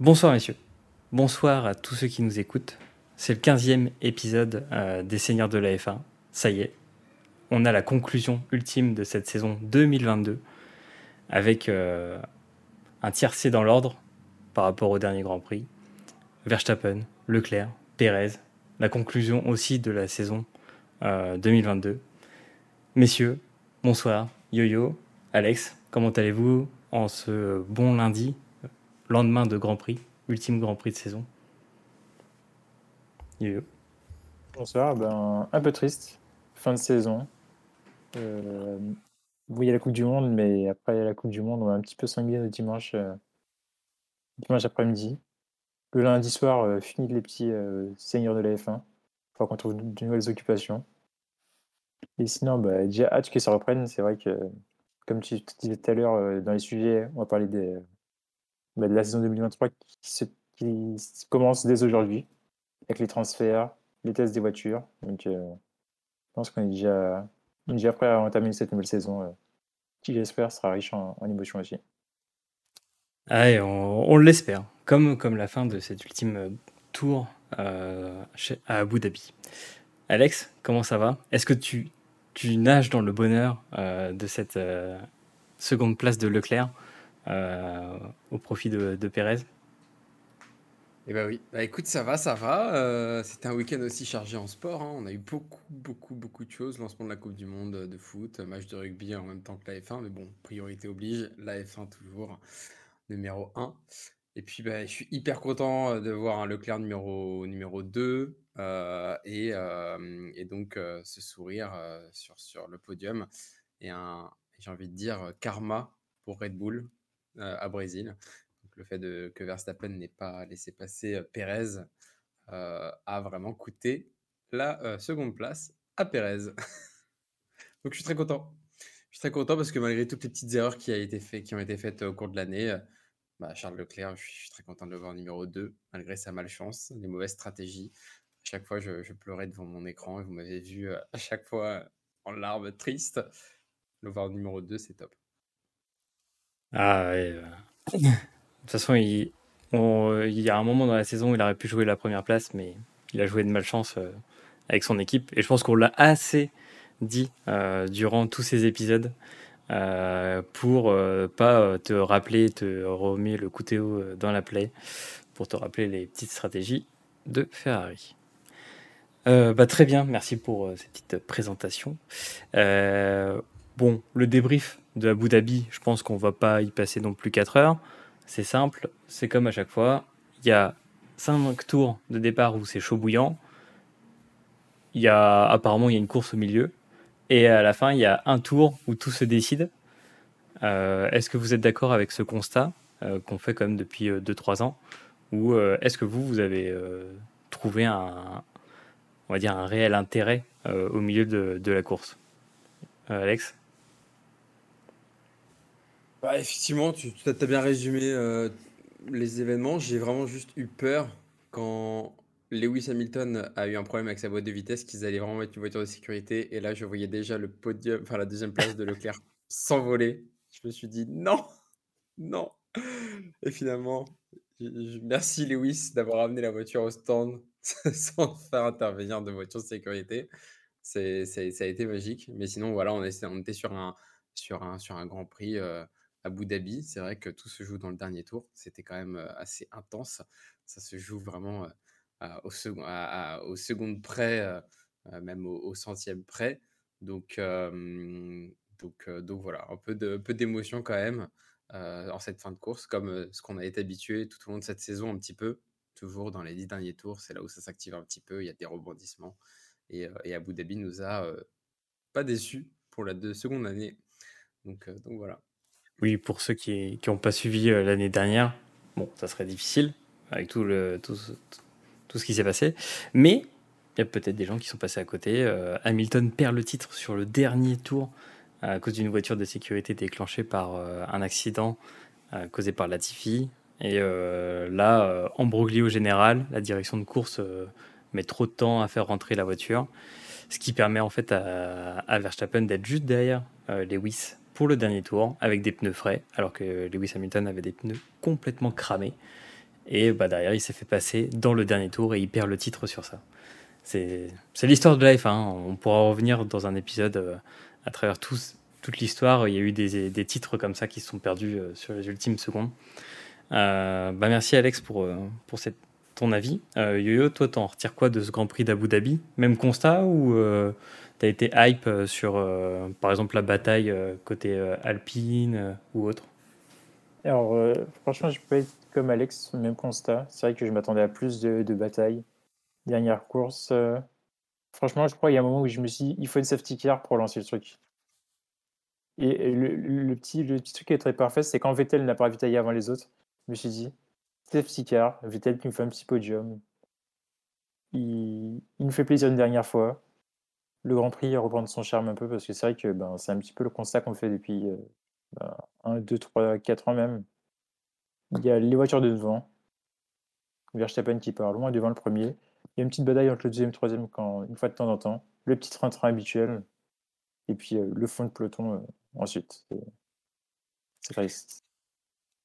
Bonsoir messieurs, bonsoir à tous ceux qui nous écoutent. C'est le 15e épisode euh, des Seigneurs de la F1. Ça y est, on a la conclusion ultime de cette saison 2022 avec euh, un tiercé dans l'ordre par rapport au dernier Grand Prix. Verstappen, Leclerc, Pérez, la conclusion aussi de la saison 2022. Euh, Messieurs, bonsoir, Yo-Yo, Alex, comment allez-vous en ce bon lundi, lendemain de Grand Prix, ultime Grand Prix de saison. Bonsoir, ben, un peu triste, fin de saison. Euh, oui, la Coupe du Monde, mais après la Coupe du Monde, on va un petit peu sanguiner le dimanche, euh, dimanche après-midi. Le lundi soir, euh, fini les petits euh, seigneurs de la F1. Il faut qu'on trouve de nouvelles occupations. Et sinon, bah, déjà hâte que ça reprenne. C'est vrai que, comme tu disais tout à l'heure, euh, dans les sujets, on va parler des, de la saison 2023 qui, qui commence dès aujourd'hui, avec les transferts, les tests des voitures. Donc, je pense qu'on est déjà, déjà prêt à entamer cette nouvelle saison, qui j'espère sera riche en, émotions aussi. Ah on, l'espère, comme, comme la fin de cet ultime euh, tour euh, à Abu Dhabi. Alex, comment ça va? Est-ce que tu, tu nages dans le bonheur euh, de cette seconde place de Leclerc? Au profit de, de Pérez eh ben oui, bah écoute, ça va, ça va. C'était un week-end aussi chargé en sport. hein. On a eu beaucoup, beaucoup, beaucoup de choses. Lancement de la Coupe du Monde de foot, match de rugby en même temps que la F1. Mais bon, priorité oblige, la F1 toujours numéro 1. Et puis, bah, je suis hyper content de voir un Leclerc numéro, numéro 2 et, et donc ce sourire sur, sur le podium. Et un, j'ai envie de dire, karma pour Red Bull à Brésil. Le fait de, que Verstappen n'ait pas laissé passer Perez a vraiment coûté la seconde place à Perez. donc, je suis très content. Je suis très content parce que malgré toutes les petites erreurs qui, ont été faites au cours de l'année, bah, Charles Leclerc, je suis très content de le voir numéro 2, malgré sa malchance, les mauvaises stratégies. À chaque fois, je, pleurais devant mon écran et vous m'avez vu euh, à chaque fois en larmes tristes. Le voir numéro 2, c'est top. Ah ouais. Euh. de toute façon, il, y a un moment dans la saison où il aurait pu jouer la première place, mais il a joué de malchance euh, avec son équipe. Et je pense qu'on l'a assez dit durant tous ces épisodes. Euh, pour euh, pas euh, te rappeler, te remettre le couteau dans la plaie, pour te rappeler les petites stratégies de Ferrari. bah, très bien, merci pour cette petite présentation. bon, le débrief de Abu Dhabi, je pense qu'on va pas y passer non plus 4 heures. C'est simple, c'est comme à chaque fois. Il y a 5 tours de départ où c'est chaud bouillant. Il y a apparemment il y a une course au milieu. Et à la fin, il y a un tour où tout se décide. Euh, est-ce que vous êtes d'accord avec ce constat euh, qu'on fait quand même depuis 2-3 euh, ans? Ou est-ce que vous, vous avez trouvé un, on va dire, un réel intérêt au milieu de, la course? Alex? Bah, Effectivement, tu as bien résumé les événements. J'ai vraiment juste eu peur quand Lewis Hamilton a eu un problème avec sa boîte de vitesse, qu'ils allaient vraiment mettre une voiture de sécurité. Et là, je voyais déjà le podium, enfin la deuxième place de Leclerc s'envoler. Je me suis dit non, non. Et finalement, merci Lewis d'avoir amené la voiture au stand sans faire intervenir de voiture de sécurité. C'est, ça a été magique. Mais sinon, voilà, on, était, on était sur un, sur un, sur un Grand Prix euh, Abu Dhabi. C'est vrai que tout se joue dans le dernier tour. C'était quand même assez intense. Ça se joue vraiment. Au, second, au second près, même au, centième près. Donc, donc, donc voilà, un peu, d'émotion quand même en cette fin de course, comme ce qu'on a été habitué tout au long de cette saison un petit peu. Toujours dans les dix derniers tours, c'est là où ça s'active un petit peu, il y a des rebondissements. Et, et Abu Dhabi nous a pas déçus pour la seconde année. Donc, donc voilà. Oui, pour ceux qui n'ont pas suivi l'année dernière, bon, ça serait difficile avec tout ce qui s'est passé. Mais il y a peut-être des gens qui sont passés à côté. Euh, Hamilton perd le titre sur le dernier tour à cause d'une voiture de sécurité déclenchée par euh, un accident euh, causé par Latifi. Et là, embroglio général, la direction de course met trop de temps à faire rentrer la voiture, ce qui permet en fait à, à Verstappen d'être juste derrière Lewis pour le dernier tour avec des pneus frais, alors que Lewis Hamilton avait des pneus complètement cramés. Et bah, derrière, il s'est fait passer dans le dernier tour et il perd le titre sur ça. C'est l'histoire de la F1. On pourra revenir dans un épisode euh, à travers toute l'histoire. Il y a eu des, titres comme ça qui se sont perdus euh, sur les ultimes secondes. Euh, bah merci Alex pour, pour ton avis. Yo-Yo, toi, t'en retires quoi de ce Grand Prix d'Abu Dhabi? Même constat ou tu as été hype sur, par exemple, la bataille côté Alpine ou autre? Alors, franchement, je peux être comme Alex, même constat. C'est vrai que je m'attendais à plus de, de batailles dernière course. Euh, franchement, je crois qu'il y a un moment où je me suis dit, il faut une safety car pour lancer le truc. Et le, petit, le petit truc qui est très parfait, c'est quand Vettel n'a pas ravitaillé avant les autres, je me suis dit, safety car, Vettel qui me fait un petit podium. Il, il nous fait plaisir une dernière fois. Le Grand Prix reprendre son charme un peu parce que c'est vrai que ben, c'est un petit peu le constat qu'on fait depuis 1, 2, 3, 4 ans même. Il y a les voitures de devant. Verstappen qui part loin devant le premier. Il y a une petite bataille entre le deuxième et le troisième quand, une fois de temps en temps. Le petit train-train habituel. Et puis euh, le fond de peloton euh, ensuite. C'est triste.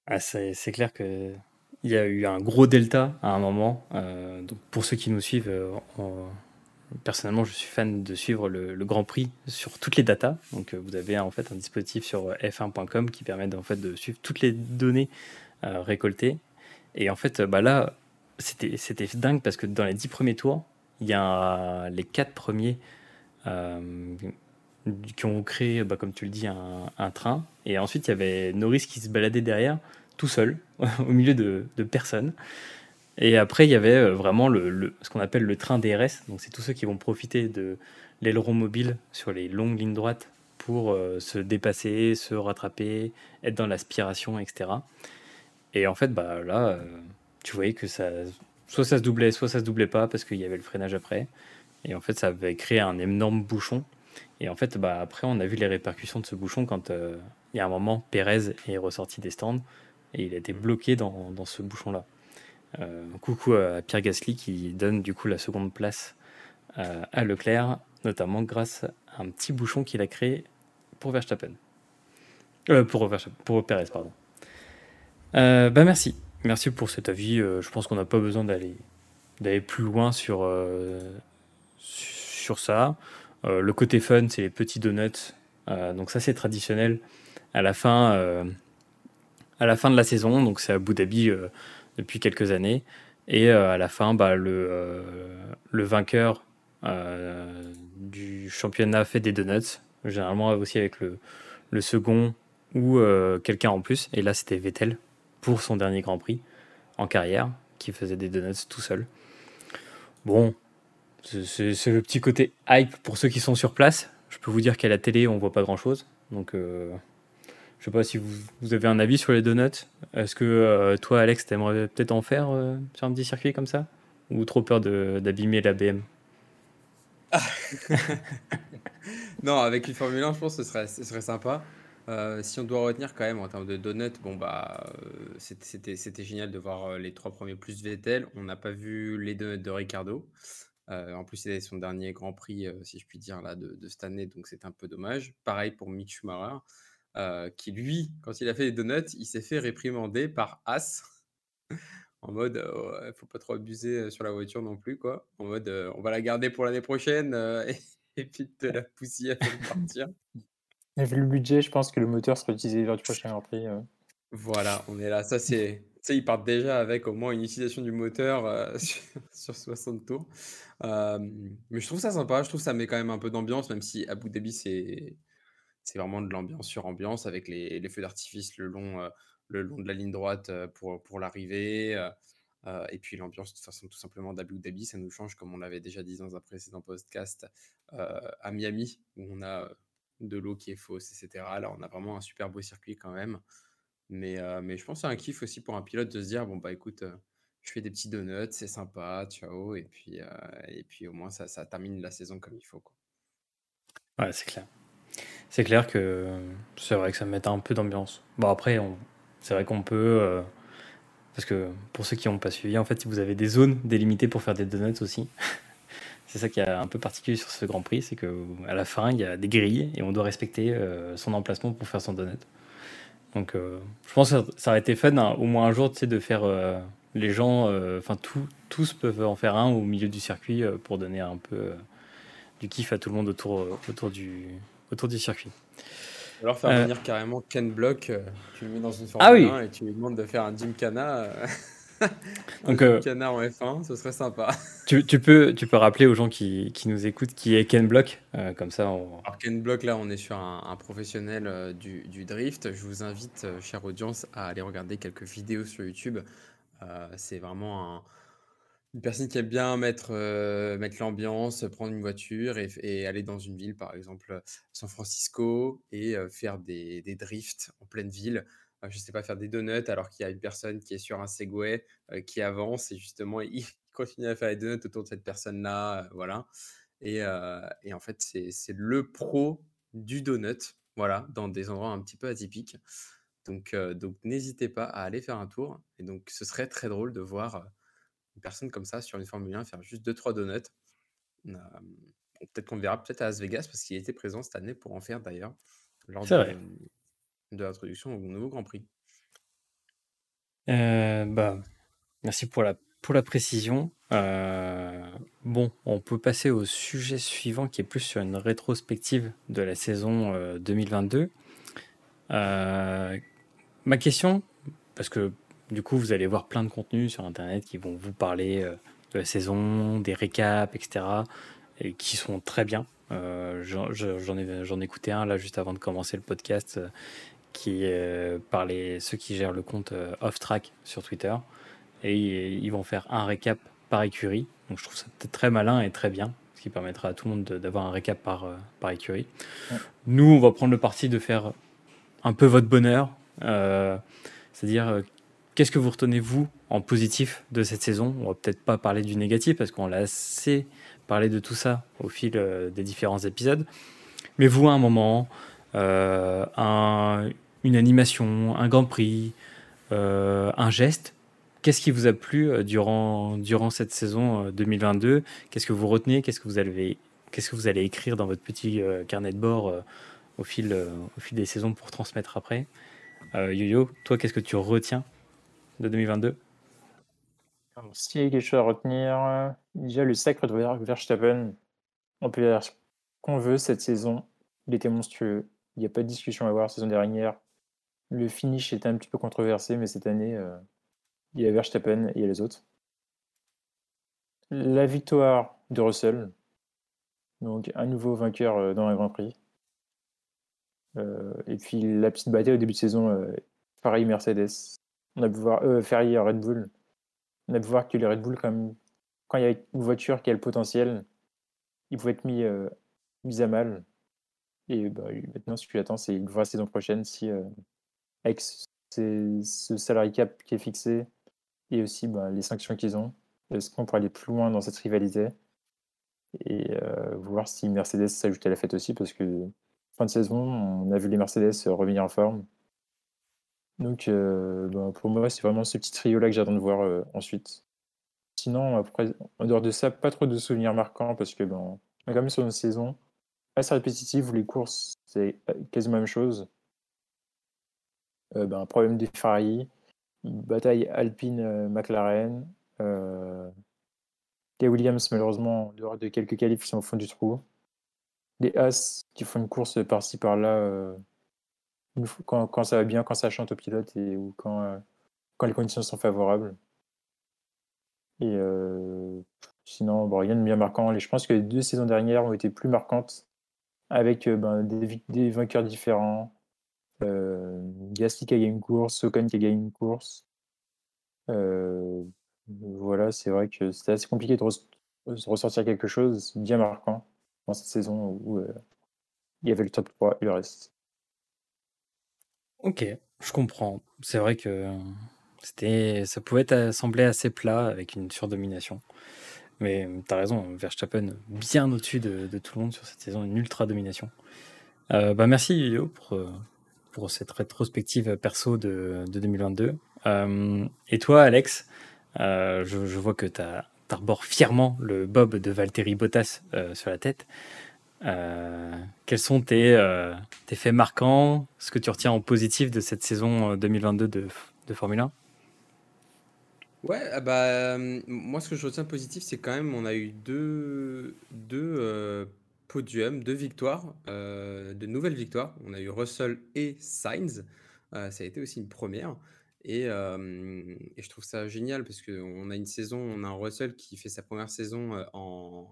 Ah, c'est clair qu'il y a eu un gros delta à un moment. Euh, donc pour ceux qui nous suivent, personnellement, je suis fan de suivre le, Grand Prix sur toutes les datas. Donc vous avez en fait un dispositif sur f1.com qui permet en fait de suivre toutes les données récoltées. Et en fait, bah là, c'était dingue parce que dans les dix premiers tours, il y a les quatre premiers euh, qui ont créé, bah, comme tu le dis, un, train. Et ensuite, il y avait Norris qui se baladait derrière, tout seul, au milieu de, personnes. Et après, il y avait euh, vraiment le, ce qu'on appelle le train DRS. Donc, c'est tous ceux qui vont profiter de l'aileron mobile sur les longues lignes droites pour euh, se dépasser, se rattraper, être dans l'aspiration, etc. Et en fait, bah, là, tu voyais que ça, soit ça se doublait, soit ça se doublait pas parce qu'il y avait le freinage après. Et en fait, ça avait créé un énorme bouchon. Et en fait, bah, après, on a vu les répercussions de ce bouchon quand euh, il y a un moment, Pérez est ressorti des stands et il a été bloqué dans, dans ce bouchon-là. Euh, coucou à Pierre Gasly qui donne du coup la seconde place euh, à Leclerc, notamment grâce à un petit bouchon qu'il a créé pour Verstappen. pour, pour Pérez, pardon. bah merci. Merci pour cet avis. Euh, je pense qu'on n'a pas besoin d'aller plus loin sur, euh, sur ça. Euh, le côté fun, c'est les petits donuts. donc ça, c'est traditionnel à la fin, à la fin de la saison. Donc c'est à Abu Dhabi depuis quelques années. Et à la fin, bah, le, le vainqueur du championnat fait des donuts. Généralement aussi avec le, second ou quelqu'un en plus. Et là, c'était Vettel pour son dernier Grand Prix en carrière, qui faisait des donuts tout seul. Bon, c'est le petit côté hype pour ceux qui sont sur place. Je peux vous dire qu'à la télé, on voit pas grand chose. Donc, euh, je sais pas si vous, avez un avis sur les donuts. Est-ce que euh, toi, Alex, t'aimerais peut-être en faire euh, sur un petit circuit comme ça? Ou trop peur d'abîmer la BM Non, avec une Formule 1, je pense que ce serait, sympa. Euh, si on doit retenir quand même en termes de donuts, bon bah c'était génial de voir les trois premiers plus Vettel. On n'a pas vu les donuts de Ricardo. en plus, c'était son dernier Grand Prix, si je puis dire, là, de, de cette année, donc c'est un peu dommage. Pareil pour Mick Schumacher, qui lui, quand il a fait les donuts, il s'est fait réprimander par As. En mode, il faut pas trop abuser sur la voiture non plus, quoi. En mode, on va la garder pour l'année prochaine et, puis te la pousser à partir. Et vu le budget, je pense que le moteur sera utilisé lors du prochain Grand Prix. Euh. Voilà, on est là. Ça, c'est. Ils partent déjà avec au moins une utilisation du moteur euh, sur, 60 tours. mais je trouve ça sympa. Je trouve ça met quand même un peu d'ambiance, même si Abu Dhabi, c'est c'est vraiment de l'ambiance sur ambiance avec les, feux d'artifice le long, euh, le long de la ligne droite pour, pour l'arrivée. et puis l'ambiance, de toute façon, tout simplement d'Abu Dhabi, ça nous change, comme on l'avait déjà dit dans un précédent podcast, à Miami, où on a de l'eau qui est fausse, etc. Là, on a vraiment un super beau circuit quand même. Mais, euh, mais je pense c'est un kiff aussi pour un pilote de se dire bon, bah écoute, euh, je fais des petits donuts, c'est sympa, ciao. Et puis, euh, et puis au moins, ça, ça termine la saison comme il faut. Quoi. Ouais, c'est clair. C'est clair que c'est vrai que ça met un peu d'ambiance. Bon, après, c'est vrai qu'on peut. Parce que pour ceux qui n'ont pas suivi, en fait, vous avez des zones délimitées pour faire des donuts aussi. C'est ça qui est un peu particulier sur ce Grand Prix, c'est qu'à la fin, il y a des grilles et on doit respecter euh, son emplacement pour faire son donut. Donc, euh, je pense que ça aurait été fun hein, au moins un jour de faire, euh, les gens, enfin tous peuvent en faire un au milieu du circuit pour donner un peu du kiff à tout le monde autour, autour, du, autour du circuit. Alors faire venir carrément Ken Block, tu le mets dans une Formule ah 1 et tu lui demandes de faire un Gymkhana. Donc, euh, canard en F1, ce serait sympa. Tu, tu, peux, tu peux rappeler aux gens qui, qui nous écoutent qui est Ken Block, euh, comme ça. On... Alors Ken Block, là, on est sur un, professionnel euh, du, du, drift. Je vous invite, chère audience, à aller regarder quelques vidéos sur YouTube. c'est vraiment un, une personne qui aime bien mettre, mettre l'ambiance, prendre une voiture et, aller dans une ville, par exemple San Francisco, et faire des, des drifts en pleine ville je sais pas, faire des donuts alors qu'il y a une personne qui est sur un Segway qui avance et justement il continue à faire des donuts autour de cette personne-là, voilà. Et, et, en fait, c'est le pro du donut, voilà, dans des endroits un petit peu atypiques. Donc, donc n'hésitez pas à aller faire un tour. Et donc, ce serait très drôle de voir une personne comme ça sur une Formule 1 faire juste 2-3 donuts. peut-être qu'on verra peut-être à Las Vegas parce qu'il était présent cette année pour en faire d'ailleurs. Lors de, de l'introduction au nouveau Grand Prix. Euh, bah, merci pour la, pour la précision. Euh, bon, on peut passer au sujet suivant qui est plus sur une rétrospective de la saison 2022. Euh, ma question, parce que du coup vous allez voir plein de contenus sur Internet qui vont vous parler de la saison, des récaps, etc. et qui sont très bien. J'en ai, j'en écouté un là juste avant de commencer le podcast qui euh, par les, ceux qui gèrent le compte euh, off-track sur Twitter. Et ils, vont faire un récap par écurie. Donc je trouve ça peut-être très malin et très bien, ce qui permettra à tout le monde d'avoir un récap par, euh, par écurie. Nous, on va prendre le parti de faire un peu votre bonheur. C'est-à-dire, qu'est-ce que vous retenez, vous, en positif de cette saison? On va peut-être pas parler du négatif, parce qu'on l'a assez parlé de tout ça au fil des différents épisodes. Mais vous, à un moment, un, une animation, un Grand Prix, euh, un geste. Qu'est-ce qui vous a plu euh, durant, durant cette saison 2022 euh, Qu'est-ce que vous retenez? Qu'est-ce que vous allez, que vous allez écrire dans votre petit carnet de bord au, fil, au fil des saisons pour transmettre après? Yo-Yo, toi, qu'est-ce que tu retiens? De 2022 S'il y a quelque chose à retenir, déjà le sacre de Verstappen, on peut dire ce qu'on veut cette saison. Il était monstrueux. Il n'y a pas de discussion à avoir. Saison dernière, le finish était un petit peu controversé, mais cette année, euh, il y a Verstappen et il y a les autres. La victoire de Russell, donc un nouveau vainqueur euh, dans un Grand Prix. Euh, et puis la petite bataille au début de saison, Ferrari Mercedes. On a pu voir Ferrari Red Bull. On a pu voir que les Red Bull, quand, il y a une voiture qui a le potentiel, ils pouvaient être mis, mis à mal. Et bah, maintenant, ce que j'attends, c'est une vraie saison prochaine si avec ce salary cap qui est fixé et aussi bah, les sanctions qu'ils ont. Est-ce qu'on pourrait aller plus loin dans cette rivalité et euh, voir si Mercedes s'ajoute à la fête aussi parce que fin de saison, on a vu les Mercedes revenir en forme. Donc euh, bah, pour moi, c'est vraiment ce petit trio-là que j'attends de voir euh, ensuite. Sinon, après, en dehors de ça, pas trop de souvenirs marquants parce que ben, on est quand même sur une saison assez répétitive où les courses, c'est quasiment la même chose. Euh, ben, problème des Ferrari, bataille Alpine-McLaren, euh, les Williams, malheureusement, en dehors de quelques qualifs, sont au fond du trou. Les As qui font une course par-ci par-là euh, quand, ça va bien, quand ça chante au pilote et ou quand, quand les conditions sont favorables. Et sinon, bon, rien de bien marquant. je pense que les deux saisons dernières ont été plus marquantes avec ben, des, des, vainqueurs différents, euh, Gasly qui a gagné une course, Ocon qui a gagné une course. Euh, voilà, c'est vrai que c'était assez compliqué de, ressortir quelque chose bien marquant dans cette saison où euh, il y avait le top 3 et le reste. Ok, je comprends. C'est vrai que c'était, ça pouvait sembler assez plat avec une surdomination. Mais tu as raison, Verstappen bien au-dessus de, tout le monde sur cette saison, une ultra domination. bah merci Yo pour, pour cette rétrospective perso de, 2022. Euh, et toi, Alex, euh, je, vois que tu arbores fièrement le bob de Valtteri Bottas euh, sur la tête. Quels sont tes, tes, faits marquants, ce que tu retiens en positif de cette saison 2022 de, de Formule 1 Ouais, ah bah, moi ce que je retiens positif, c'est quand même on a eu deux, podiums, deux victoires, de nouvelles victoires. On a eu Russell et Sainz. ça a été aussi une première. Et, je trouve ça génial parce qu'on a une saison, on a un Russell qui fait sa première saison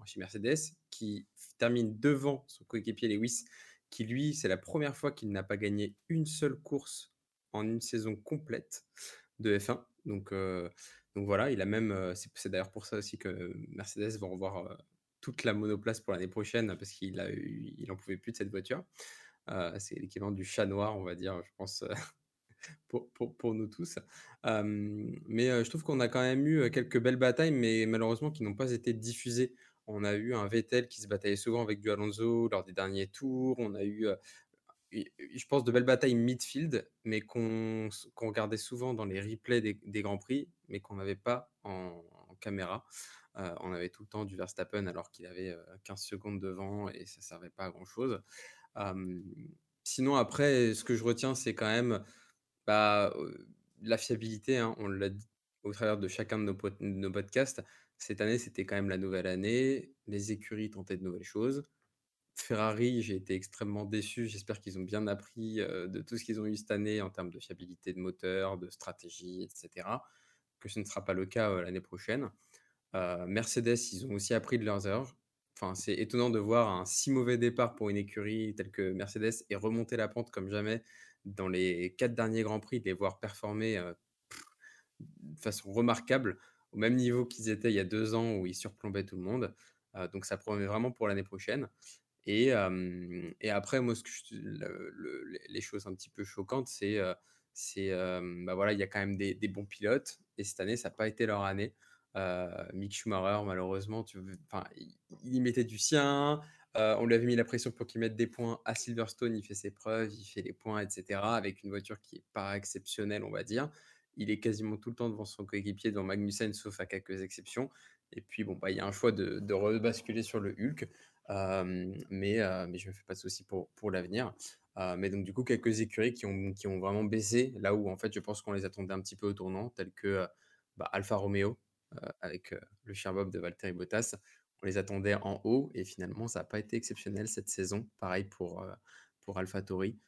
chez Mercedes, qui termine devant son coéquipier Lewis, qui lui, c'est la première fois qu'il n'a pas gagné une seule course en une saison complète de F1. Donc, donc voilà, il a même. C'est d'ailleurs pour ça aussi que Mercedes va revoir toute la monoplace pour l'année prochaine parce qu'il a il en pouvait plus de cette voiture. c'est l'équivalent du chat noir, on va dire, je pense, pour, pour, nous tous. mais je trouve qu'on a quand même eu quelques belles batailles, mais malheureusement qui n'ont pas été diffusées. On a eu un Vettel qui se bataillait souvent avec du Alonso lors des derniers tours. On a eu je pense, de belles batailles midfield, mais qu'on regardait souvent dans les replays des, Grands Prix, mais qu'on n'avait pas en, caméra. On avait tout le temps du Verstappen alors qu'il avait 15 euh, secondes devant et ça ne servait pas à grand-chose. sinon, après, ce que je retiens, c'est quand même bah, la fiabilité. Hein. on l'a dit au travers de chacun de nos podcasts. Cette année, c'était quand même la nouvelle année. Les écuries tentaient de nouvelles choses. Ferrari, j'ai été extrêmement déçu. J'espère qu'ils ont bien appris de tout ce qu'ils ont eu cette année en termes de fiabilité de moteur, de stratégie, etc. Que ce ne sera pas le cas l'année prochaine. Mercedes, ils ont aussi appris de leurs erreurs. Enfin, c'est étonnant de voir un si mauvais départ pour une écurie telle que Mercedes et remonter la pente comme jamais dans les quatre derniers Grands Prix, de les voir performer de façon remarquable, au même niveau qu'ils étaient il y a deux ans où ils surplombaient tout le monde. donc ça promet vraiment pour l'année prochaine. Et, et après, moi, ce que les choses un petit peu choquantes, c'est c'est bah voilà, il y a quand même des, bons pilotes. Et cette année, ça n'a pas été leur année. Mick Schumacher, malheureusement, tu, il, mettait du sien. on lui avait mis la pression pour qu'il mette des points à Silverstone. Il fait ses preuves, il fait les points, etc. Avec une voiture qui n'est pas exceptionnelle, on va dire. Il est quasiment tout le temps devant son coéquipier, devant Magnussen, sauf à quelques exceptions. Et puis, bon, bah, il y a un choix de, rebasculer sur le Hulk mais, je me fais pas de soucis pour, l'avenir. mais donc, du coup, quelques écuries qui ont, vraiment baissé, là où en fait, je pense qu'on les attendait un petit peu au tournant, tels que bah, Alfa Romeo, avec le cher Bob de Valtteri Bottas. On les attendait en haut et finalement, ça n'a pas été exceptionnel cette saison. Pareil pour, pour AlphaTauri.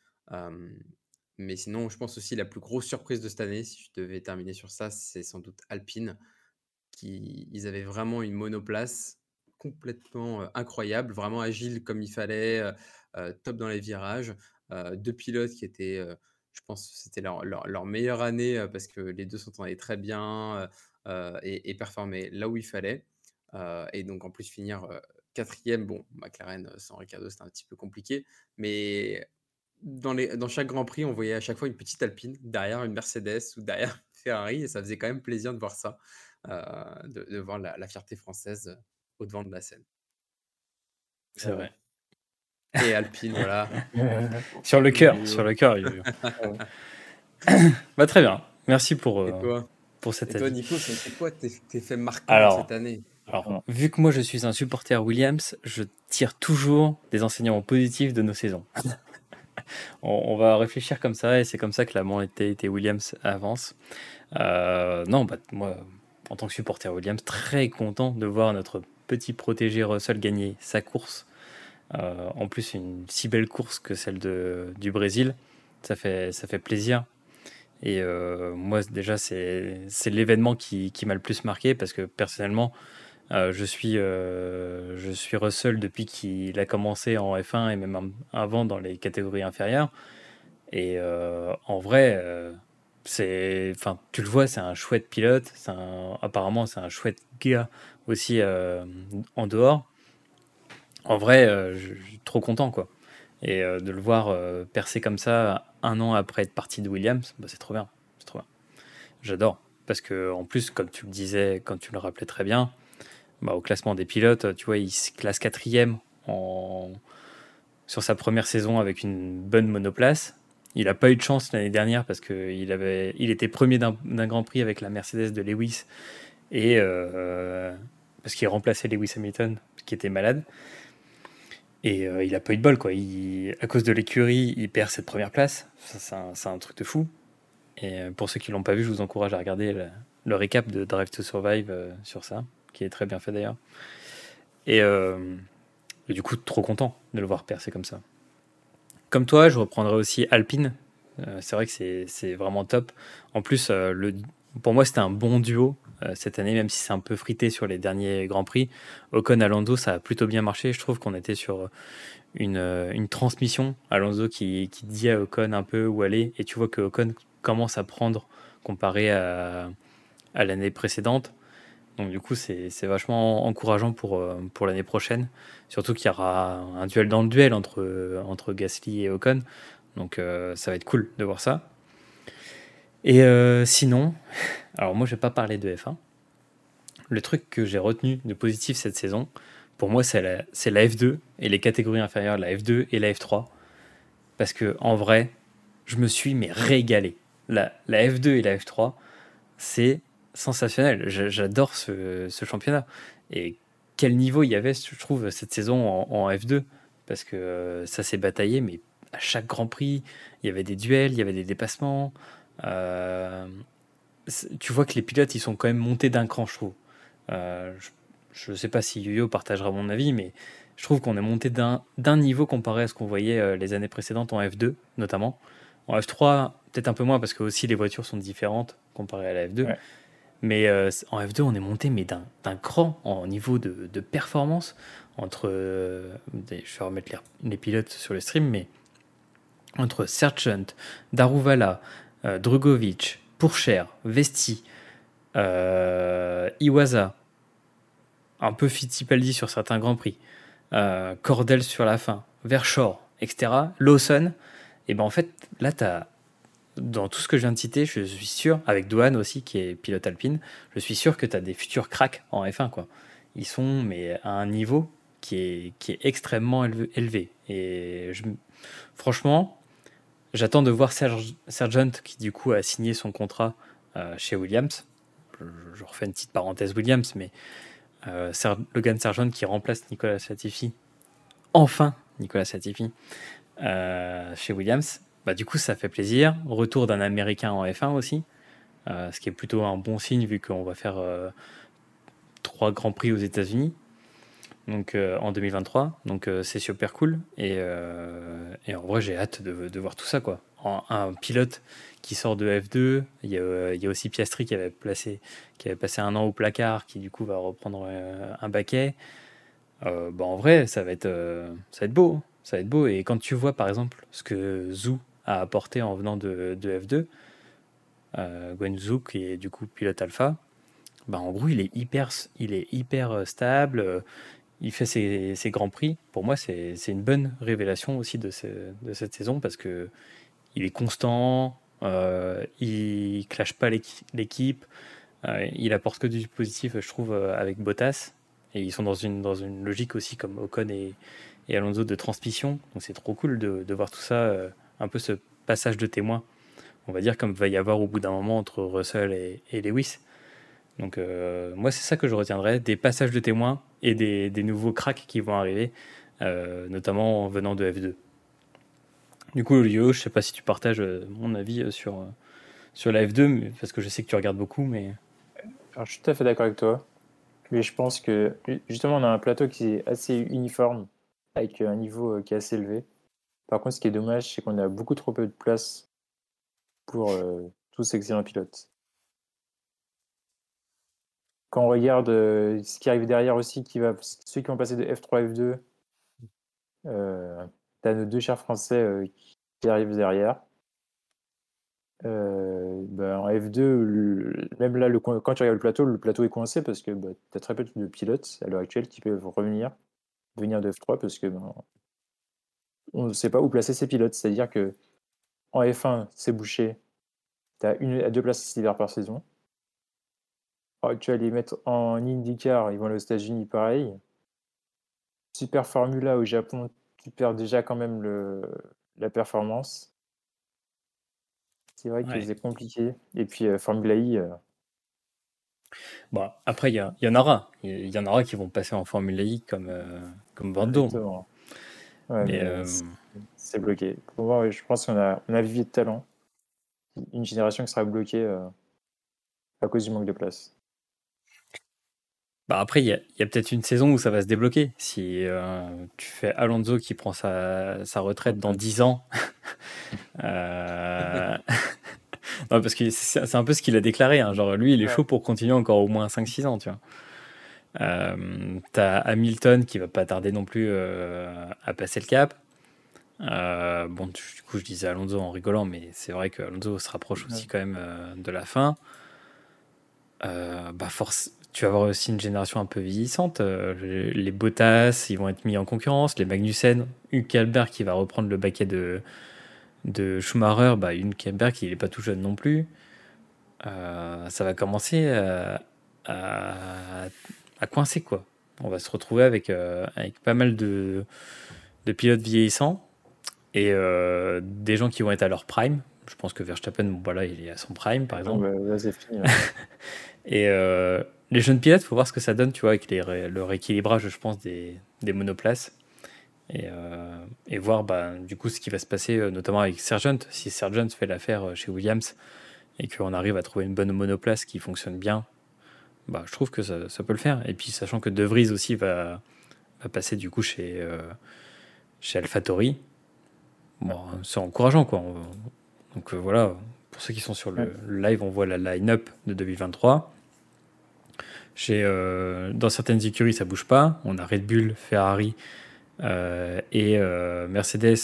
Mais sinon, je pense aussi la plus grosse surprise de cette année, si je devais terminer sur ça, c'est sans doute Alpine. Qui, ils avaient vraiment une monoplace complètement incroyable, vraiment agile comme il fallait, top dans les virages. deux pilotes qui étaient, je pense, c'était leur, leur, meilleure année parce que les deux s'entendaient très bien et, performaient là où il fallait. et donc en plus finir quatrième, bon, McLaren sans Ricardo c'était un petit peu compliqué, mais dans, les, dans chaque Grand Prix, on voyait à chaque fois une petite Alpine derrière une Mercedes ou derrière Ferrari, et ça faisait quand même plaisir de voir ça, de, voir la, la, fierté française au devant de la scène. C'est vrai. Et Alpine, voilà. sur le cœur, sur le cœur. bah, très bien. Merci pour, euh, pour cette Et toi, Nico, c'est quoi tes, faits marquants cette année? alors, vu que moi je suis un supporter Williams, je tire toujours des enseignements positifs de nos saisons. On, va réfléchir comme ça et c'est comme ça que la mentalité Williams avance. Euh, non, bah, moi, en tant que supporter Williams, très content de voir notre petit protégé Russell gagner sa course. Euh, en plus, une si belle course que celle du Brésil. Ça fait, ça fait plaisir. Et euh, moi, déjà, c'est l'événement qui m'a le plus marqué parce que personnellement, euh, je, suis, je suis Russell depuis qu'il a commencé en F1 et même avant dans les catégories inférieures. Et en vrai, c'est, enfin, tu le vois, c'est un chouette pilote. Apparemment, c'est un chouette gars aussi euh, en dehors. En vrai, euh, je, suis trop content, quoi. Et euh, de le voir percer comme ça un an après être parti de Williams, bah, c'est trop bien. C'est bien. J'adore. Parce que, en plus, comme tu le disais, quand tu le rappelais très bien, bah, au classement des pilotes, tu vois, il se classe quatrième sur sa première saison avec une bonne monoplace. Il n'a pas eu de chance l'année dernière parce qu'il avait, il était premier d'un Grand Prix avec la Mercedes de Lewis et euh, parce qu'il remplaçait Lewis Hamilton qui était malade. Et euh, il n'a pas eu de bol quoi. à cause de l'écurie, il perd cette première place. c'est un, truc de fou. Et euh, pour ceux qui l'ont pas vu, je vous encourage à regarder le récap de Drive to Survive sur ça, qui est très bien fait d'ailleurs. Et, et, du coup, trop content de le voir percer comme ça. Comme toi, je reprendrai aussi Alpine. c'est vrai que c'est vraiment top. En plus, le, pour moi, c'était un bon duo euh, cette année, même si c'est un peu frité sur les derniers Grands Prix. Ocon Alonso, ça a plutôt bien marché. Je trouve qu'on était sur une, euh, une, transmission. Alonso qui, qui, dit à Ocon un peu où aller, et tu vois que Ocon commence à prendre comparé à, à l'année précédente. Donc du coup, c'est vachement encourageant pour, euh, pour l'année prochaine. Surtout qu'il y aura un duel dans le duel entre, entre Gasly et Ocon. Donc ça va être cool de voir ça. Et euh, sinon, alors moi je vais pas parler de F1. Le truc que j'ai retenu de positif cette saison, pour moi c'est la, la, F2 et les catégories inférieures, la F2 et la F3. Parce que en vrai, je me suis mais régalé. La, la F2 et la F3, c'est sensationnel. J'adore ce, championnat. Et quel niveau il y avait, je trouve, cette saison en, en F2 Parce que euh, ça s'est bataillé, mais à chaque Grand Prix, il y avait des duels, il y avait des dépassements. Euh, tu vois que les pilotes, ils sont quand même montés d'un cran, je trouve. Euh, je ne sais pas si Yo-Yo partagera mon avis, mais je trouve qu'on est monté d'un niveau comparé à ce qu'on voyait les années précédentes en F2, notamment. En F3, peut-être un peu moins parce que aussi les voitures sont différentes comparées à la F2. Mais en F2, on est monté mais d'un cran en niveau de, performance entre. je vais remettre les, pilotes sur le stream, mais entre Sergeant, Daruvala, euh, Drugovic, Pourcher, Vesti, euh, Iwaza, un peu Fittipaldi sur certains grands prix, euh, Cordel sur la fin, Verschor, etc., Lawson, et ben en fait, là, tu as, dans tout ce que je viens de citer, je suis sûr, avec Douane aussi, qui est pilote alpine, je suis sûr que tu as des futurs cracks en F1. Quoi. Ils sont mais à un niveau qui est, qui est extrêmement élevé. Et franchement, J'attends de voir Serge, Sergeant qui du coup a signé son contrat euh, chez Williams. Je, refais une petite parenthèse Williams, mais euh, Logan Sargent qui remplace Nicolas Latifi, enfin Nicolas Latifi, euh, chez Williams. Bah, du coup, ça fait plaisir. Retour d'un Américain en F1 aussi, euh, ce qui est plutôt un bon signe vu qu'on va faire trois grands prix aux États-Unis donc euh, en 2023. Donc euh, c'est super cool. Et, euh, et en vrai, j'ai hâte de, de, voir tout ça. Quoi. un pilote qui sort de F2, il y a, il y a aussi Piastri qui avait, placé, qui avait passé un an au placard, qui du coup va reprendre un baquet. bah, en vrai, ça va, être, ça va être beau. Ça va être beau. Et quand tu vois par exemple ce que Zhou a apporté en venant de, de F2, Gwen Zhou qui est du coup pilote alpha, bah en gros, il est hyper, il est hyper stable il fait ses, grands prix. Pour moi, c'est une bonne révélation aussi de, cette saison parce que il est constant, euh, il clash pas l'équipe, euh, il apporte que du positif, je trouve, euh, avec Bottas. Et ils sont dans une, dans une logique aussi comme Ocon et, Alonso de transmission. Donc c'est trop cool de, voir tout ça, euh, un peu ce passage de témoin, on va dire, comme va y avoir au bout d'un moment entre Russell et, Lewis. Donc euh, moi c'est ça que je retiendrai, des passages de témoins et des, nouveaux cracks qui vont arriver, euh, notamment en venant de F2. Du coup Lio, je sais pas si tu partages euh, mon avis sur, sur la F2, parce que je sais que tu regardes beaucoup, mais... Alors, je suis tout à fait d'accord avec toi, mais je pense que justement on a un plateau qui est assez uniforme, avec un niveau qui est assez élevé. Par contre ce qui est dommage c'est qu'on a beaucoup trop peu de place pour tous ces excellents pilotes quand on regarde euh, ce qui arrive derrière aussi, ceux qui vont passer de F3 F2, euh, tu as nos deux chers français euh, qui arrivent derrière. Euh, ben, en F2, même là, quand tu regardes le plateau, le plateau est coincé parce que bah, tu as très peu de pilotes à l'heure actuelle qui peuvent revenir, venir de F3 parce que ben, on ne sait pas où placer ces pilotes. C'est-à-dire que en F1, c'est bouché. Tu as une à deux places d'hiver par saison. Tu vas les mettre en IndyCar, ils vont aller aux États-Unis, pareil. Super Formula au Japon, tu perds déjà quand même le, la performance. C'est vrai que c'est compliqué. Et puis euh, Formula I. Euh, bon, après, il y, y, en aura. Il y, en aura qui vont passer en Formula I comme, euh, comme Bordeaux. Mais, c'est bloqué. Pour moi, je pense qu'on a, on a vivier de talent. Une génération qui sera bloquée à cause du manque de place. Bah après, il y a, peut-être une saison où ça va se débloquer. Si euh, tu fais Alonso qui prend sa, sa retraite dans 10 ans. euh... non, parce que c'est c'est un peu ce qu'il a déclaré. hein. Genre, lui, il est Ouais. chaud pour continuer encore au moins 5-6 ans, tu vois. Euh, T'as Hamilton qui va pas tarder non plus euh, à passer le cap. Euh, bon, du coup, je disais Alonso en rigolant, mais c'est vrai que Alonso se rapproche aussi Ouais. quand même de la fin. Bah force, tu vas avoir aussi une génération un peu vieillissante. Les, les Bottas, ils vont être mis en concurrence. Les Magnussen, Hülkenberg qui va reprendre le baquet de, de Schumacher. Bah, Hülkenberg, il n'est pas tout jeune non plus. Ça va commencer à, à, à coincer, quoi. On va se retrouver avec, euh, avec pas mal de, de pilotes vieillissants et euh, des gens qui vont être à leur prime. Je pense que Verstappen, bon, voilà, il est à son prime, par exemple. Donc, bah, là, fini. Et euh, les jeunes pilotes, faut voir ce que ça donne, tu vois, avec les le rééquilibrage, je pense, des, des monoplaces. Et, et voir, bah, du coup, ce qui va se passer, notamment avec Sargent. Si Sargent fait l'affaire chez Williams et qu'on arrive à trouver une bonne monoplace qui fonctionne bien, bah, je trouve que ça, ça peut le faire. Et puis, sachant que De Vries aussi va, va passer, du coup, chez, euh, chez AlphaTauri, bon, c'est encourageant, quoi. On- Donc, euh, voilà, pour ceux qui sont sur le, live, on voit la line-up de 2023. Chez, euh, dans certaines écuries, ça bouge pas. On a Red Bull, Ferrari euh, et Mercedes,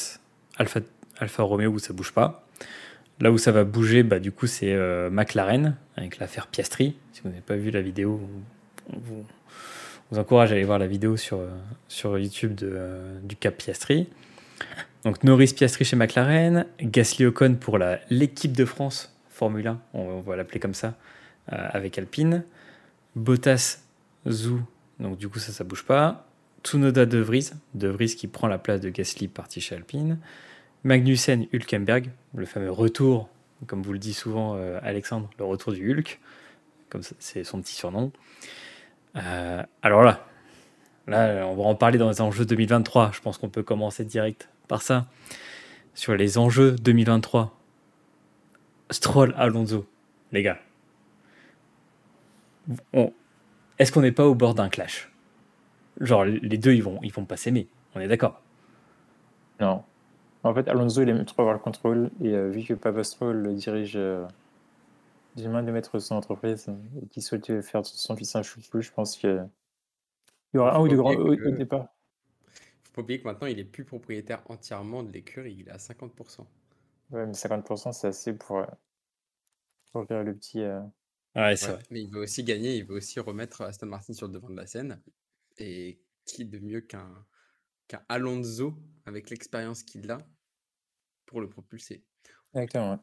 Alpha, Alpha Romeo où ça bouge pas. Là où ça va bouger, bah, du coup, c'est euh, McLaren avec l'affaire Piastri. Si vous n'avez pas vu la vidéo, on vous, encourage à aller voir la vidéo sur, euh, YouTube de, euh, du Cap Piastri. Donc Norris Piastri chez McLaren, Gasly Ocon pour l'équipe de France Formule 1, on, va l'appeler comme ça, avec Alpine. Bottas, Zhou, donc du coup ça, ça bouge pas. Tsunoda De Vries, De Vries qui prend la place de Gasly parti chez Alpine. Magnussen, Hülkenberg, le fameux retour, comme vous le dit souvent euh, Alexandre, le retour du Hulk, comme c'est son petit surnom. Euh, alors là, là, on va en parler dans les enjeux 2023. Je pense qu'on peut commencer direct par ça. Sur les enjeux 2023, Stroll, Alonso, les gars. On- Est-ce qu'on n'est pas au bord d'un clash? Genre, les deux, ils vont, ils vont pas s'aimer. On est d'accord? Non. En fait, Alonso, il aime trop avoir le contrôle. Et euh, vu que Papa Stroll le dirige euh, du main de mettre son entreprise et qu'il souhaite faire de son fils un chouchou, je pense qu'il y aura un ou deux grands au, que- départ. Faut pas oublier que maintenant, il est plus propriétaire entièrement de l'écurie, il est à 50%. Ouais, mais 50%, c'est assez pour, euh, pour faire le petit. euh, Ouais, c'est Ouais, vrai. mais il veut aussi gagner, il veut aussi remettre Aston Martin sur le devant de la scène. Et qui de mieux qu'un qu'un Alonso, avec l'expérience qu'il a, pour le propulser Exactement.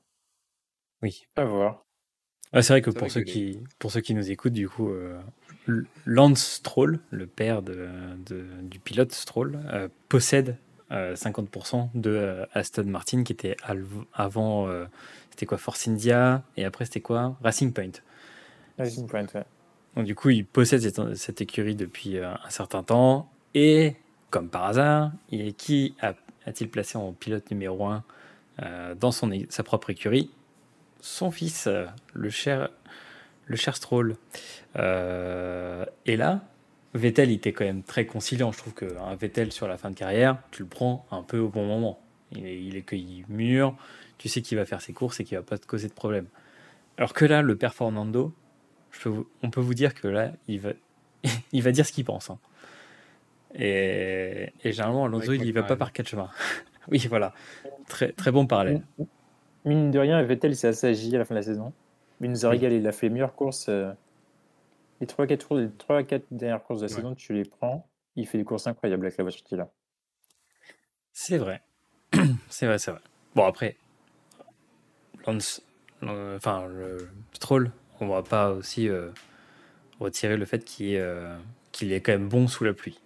Oui. À voir. Ah, c'est vrai que pour ceux, qui, pour ceux qui nous écoutent, du coup, euh, Lance Stroll, le père de, de- du pilote Stroll, euh, possède euh, 50% de euh, Aston Martin, qui était avant, euh, c'était quoi, Force India, et après c'était quoi Racing Point. Racing Point, ouais. Donc du coup, il possède cette, cette écurie depuis euh, un certain temps, et comme par hasard, il, qui a-t-il placé en pilote numéro 1 dans son, sa propre écurie? Son fils, euh, le cher, le cher Stroll. Euh, et là, Vettel il était quand même très conciliant. Je trouve qu'un Vettel sur la fin de carrière, tu le prends un peu au bon moment. Il est, il est cueilli mûr, tu sais qu'il va faire ses courses et qu'il va pas te causer de problème. Alors que là, le père Fernando, on peut vous dire que là, il va, il va dire ce qu'il pense. hein. Et, et généralement, Alonso, il y va pas par quatre chemins. oui, voilà. Très, très bon parallèle. Mine de rien, Vettel s'est assez agi à la fin de la saison. Mais il nous a régalé. Il a fait les meilleures courses. euh, les 3-4 tours- les 3-4 dernières courses de la Ouais. saison, tu les prends. Il fait des courses incroyables avec la voiture qu'il a. C'est vrai. c'est vrai, c'est vrai. Bon, après, Lance, euh, enfin, le Stroll, on va pas aussi euh, retirer le fait qu'il est, euh, qu'il est quand même bon sous la pluie.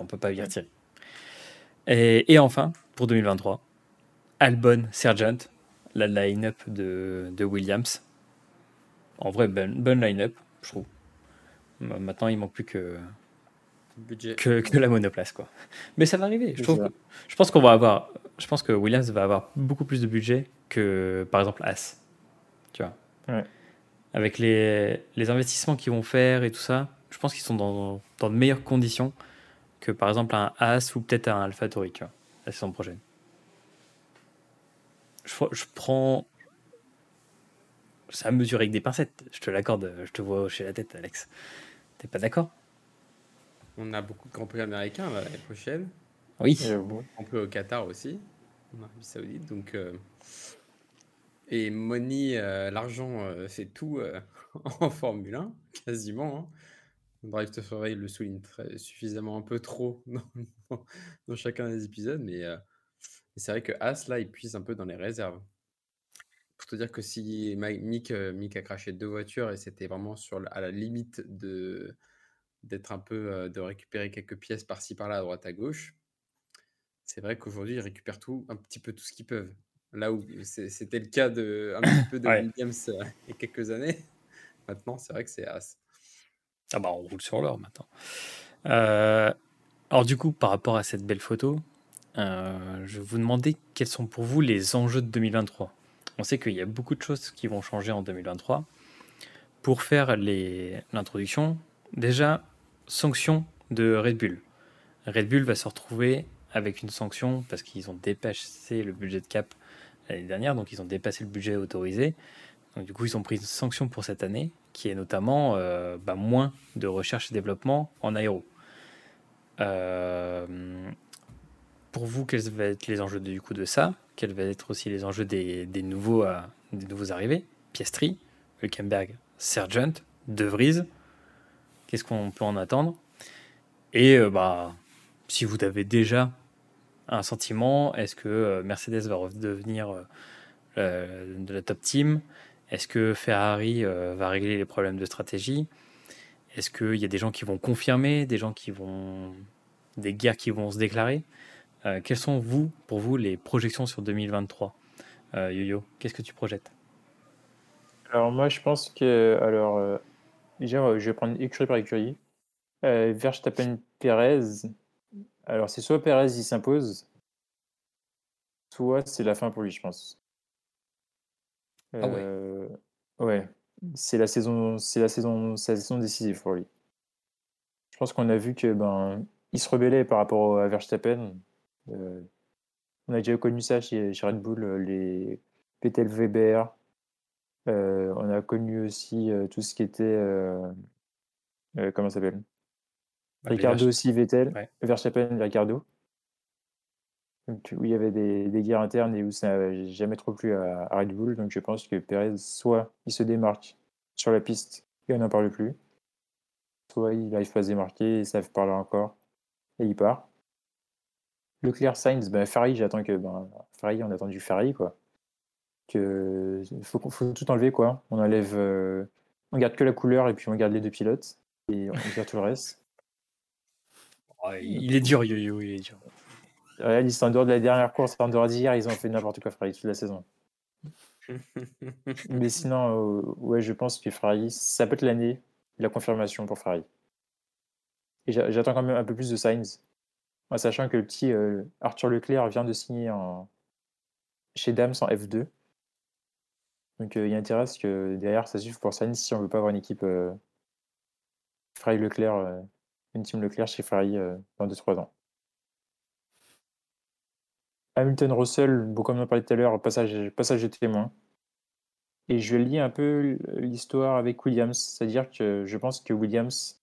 On peut pas y retirer. Et, et enfin, pour 2023, Albon Sergent, la line-up de, de Williams. En vrai, bonne, bonne line-up, je trouve. Ma- Maintenant, il manque plus que, Budget. que, que la monoplace quoi. Mais ça va arriver. Je, trouve que- je pense qu'on va avoir, je pense que Williams va avoir beaucoup plus de budget que par exemple As. Tu vois. Ouais. avec les, les investissements qu'ils vont faire et tout ça, je pense qu'ils sont dans, dans de meilleures conditions que par exemple un As ou peut-être un AlphaTauri, tu vois, la saison prochaine. Je, je prends. C'est à mesurer avec des pincettes, je te l'accorde, je te vois hocher la tête, Alex. T'es pas d'accord? On a beaucoup de Grands Prix américains l'année prochaine. Oui. On peut au Qatar aussi, en Arabie Saoudite. Donc, euh, Et money, euh, l'argent euh, fait tout en Formule 1, quasiment. Hein. Drive to Survive le souligne très, suffisamment un peu trop dans, dans chacun des épisodes, mais c'est vrai que As, là, il puise un peu dans les réserves. Pour te dire que si Mick, Mick a craché deux voitures et c'était vraiment sur, à la limite de d'être un peu, de récupérer quelques pièces par-ci par-là, à droite à gauche, c'est vrai qu'aujourd'hui, ils récupèrent tout, un petit peu tout ce qu'ils peuvent. Là où c'était le cas de, un petit peu de Williams il y a quelques années, maintenant, c'est vrai que c'est As. Ah bah on roule sur l'or maintenant. Euh, alors du coup, par rapport à cette belle photo, euh, je vous demander quels sont pour vous les enjeux de 2023. On sait qu'il y a beaucoup de choses qui vont changer en 2023. Pour faire l'introduction, déjà, sanction de Red Bull. Red Bull va se retrouver avec une sanction parce qu'ils ont dépassé le budget de cap l'année dernière, donc ils ont dépassé le budget autorisé. Donc du coup, ils ont pris une sanction pour cette année, qui est notamment euh, bah, moins de recherche et développement en aéro. Euh, pour vous, quels vont être les enjeux du coup de ça? Quels vont être aussi les enjeux des, nouveaux, euh, des nouveaux arrivés? Piastri, Hülkenberg, Sergent, De Vries. Qu'est-ce qu'on peut en attendre? Et bah, si vous avez déjà un sentiment, est-ce que Mercedes va redevenir de la top team? Est-ce que Ferrari euh, va régler les problèmes de stratégie? Est-ce qu'il y a des gens qui vont confirmer, des gens qui vont. des guerres qui vont se déclarer? Euh, Quelles sont, vous, pour vous, les projections sur 2023 euh, Yo-Yo, qu'est-ce que tu projettes? Alors, moi, je pense que. Alors, je vais prendre écurie par écurie. Verstappen Perez. Alors, c'est soit Perez il s'impose, soit c'est la fin pour lui, je pense. Ah ouais. Euh, ouais, c'est la saison, c'est la saison, c'est la saison décisive pour lui. Je pense qu'on a vu que ben, il se rebellait par rapport à Verstappen. Euh, on a déjà connu ça chez, Red Bull, euh, les Vettel Weber. on a connu aussi tout ce qui était comment ça s'appelle? Bah, Ricardo aussi Vettel, Verstappen Ricardo où il y avait des, guerres internes et où ça n'avait jamais trop plu à, Red Bull. Donc je pense que Perez, soit il se démarque sur la piste et on n'en parle plus, soit il n'arrive pas à se démarquer et ça parler encore et il part. Leclerc Sainz, ben Ferrari, j'attends que ben, Ferrari, on attend du Ferrari quoi. Que faut, faut tout enlever quoi. On enlève, euh, on garde que la couleur et puis on garde les deux pilotes et on garde tout le reste. il est dur, Yo-Yo, il est dur. Réaliste, en dehors de la dernière course, en dehors d'hier, ils ont fait n'importe quoi Ferrari toute la saison. Mais sinon, euh, ouais, je pense que Ferrari, ça peut être l'année, la confirmation pour Ferrari. Et j'attends quand même un peu plus de Sainz. En sachant que le petit euh, Arthur Leclerc vient de signer en... chez Dams en F2. Donc euh, il y a intérêt à ce que derrière ça suffit pour Sainz si on veut pas avoir une équipe Ferrari Leclerc, une team Leclerc chez Ferrari dans 2-3 ans. Hamilton Russell, comme on en parlait tout à l'heure, passage, passage de témoin. Et je lis un peu l'histoire avec Williams, c'est-à-dire que je pense que Williams,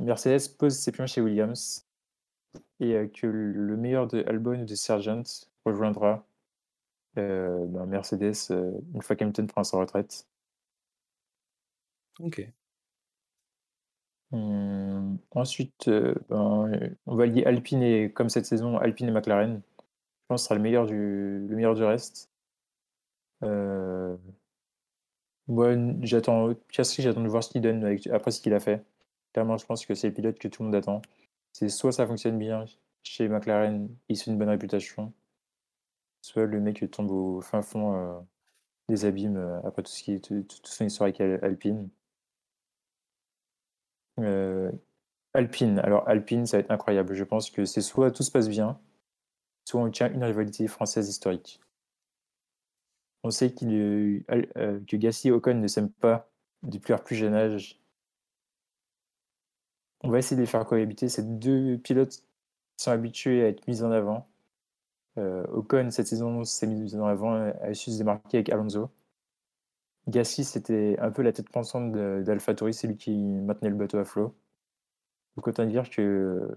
Mercedes pose ses pions chez Williams et euh, que le meilleur de Albon ou de Sargent rejoindra euh, ben, Mercedes euh, une fois qu'Hamilton prend sa retraite. Ok. Hum, ensuite, ben, on va lier Alpine et, comme cette saison, Alpine et McLaren pense que ce sera le meilleur du, le meilleur du reste. Euh, moi, j'attends Piastri, j'attends de voir ce qu'il donne après ce qu'il a fait. Clairement, je pense que c'est le pilote que tout le monde attend. C'est soit ça fonctionne bien chez McLaren, il se fait une bonne réputation, soit le mec tombe au fin fond euh, des abîmes euh, après tout ce toute son histoire avec Alpine. Alpine, alors Alpine, ça va être incroyable. Je pense que c'est soit tout se passe bien, soit on tient une rivalité française historique. On sait qu'il, euh, que Gasly et Ocon ne s'aiment pas depuis leur plus jeune âge. On va essayer de les faire cohabiter. Ces deux pilotes sont habitués à être mis en avant. Euh, Ocon, cette saison, s'est mis en avant, a su se démarquer avec Alonso. Gasly, c'était un peu la tête pensante d'AlphaTauri, c'est lui qui maintenait le bateau à flot. Donc autant dire que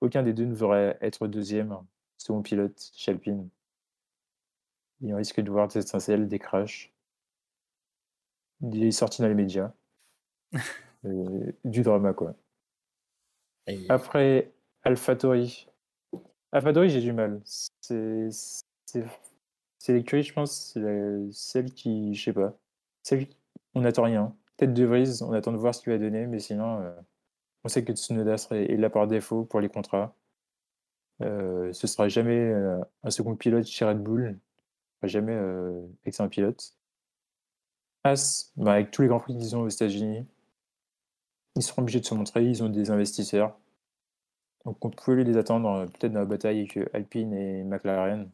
aucun des deux ne devrait être deuxième second pilote chez Alpine. Il risque de voir des étincelles, des crashs. Il est sorti dans les médias. Euh, du drama, quoi. Après, AlphaTauri. AlphaTauri, j'ai du mal. C'est l'écurie, je pense, c'est celle qui, je sais pas, celle on n'attend rien. Peut-être De Vries, on attend de voir ce qu'il va donner, mais sinon, euh, on sait que Tsunoda est là par défaut pour les contrats. Euh, ce sera jamais euh, un second pilote chez Red Bull, jamais euh, excellent pilote. As, bah, avec tous les grands prix qu'ils ont aux États-Unis, ils seront obligés de se montrer, ils ont des investisseurs. Donc on peut les attendre euh, peut-être dans la bataille avec Alpine et McLaren.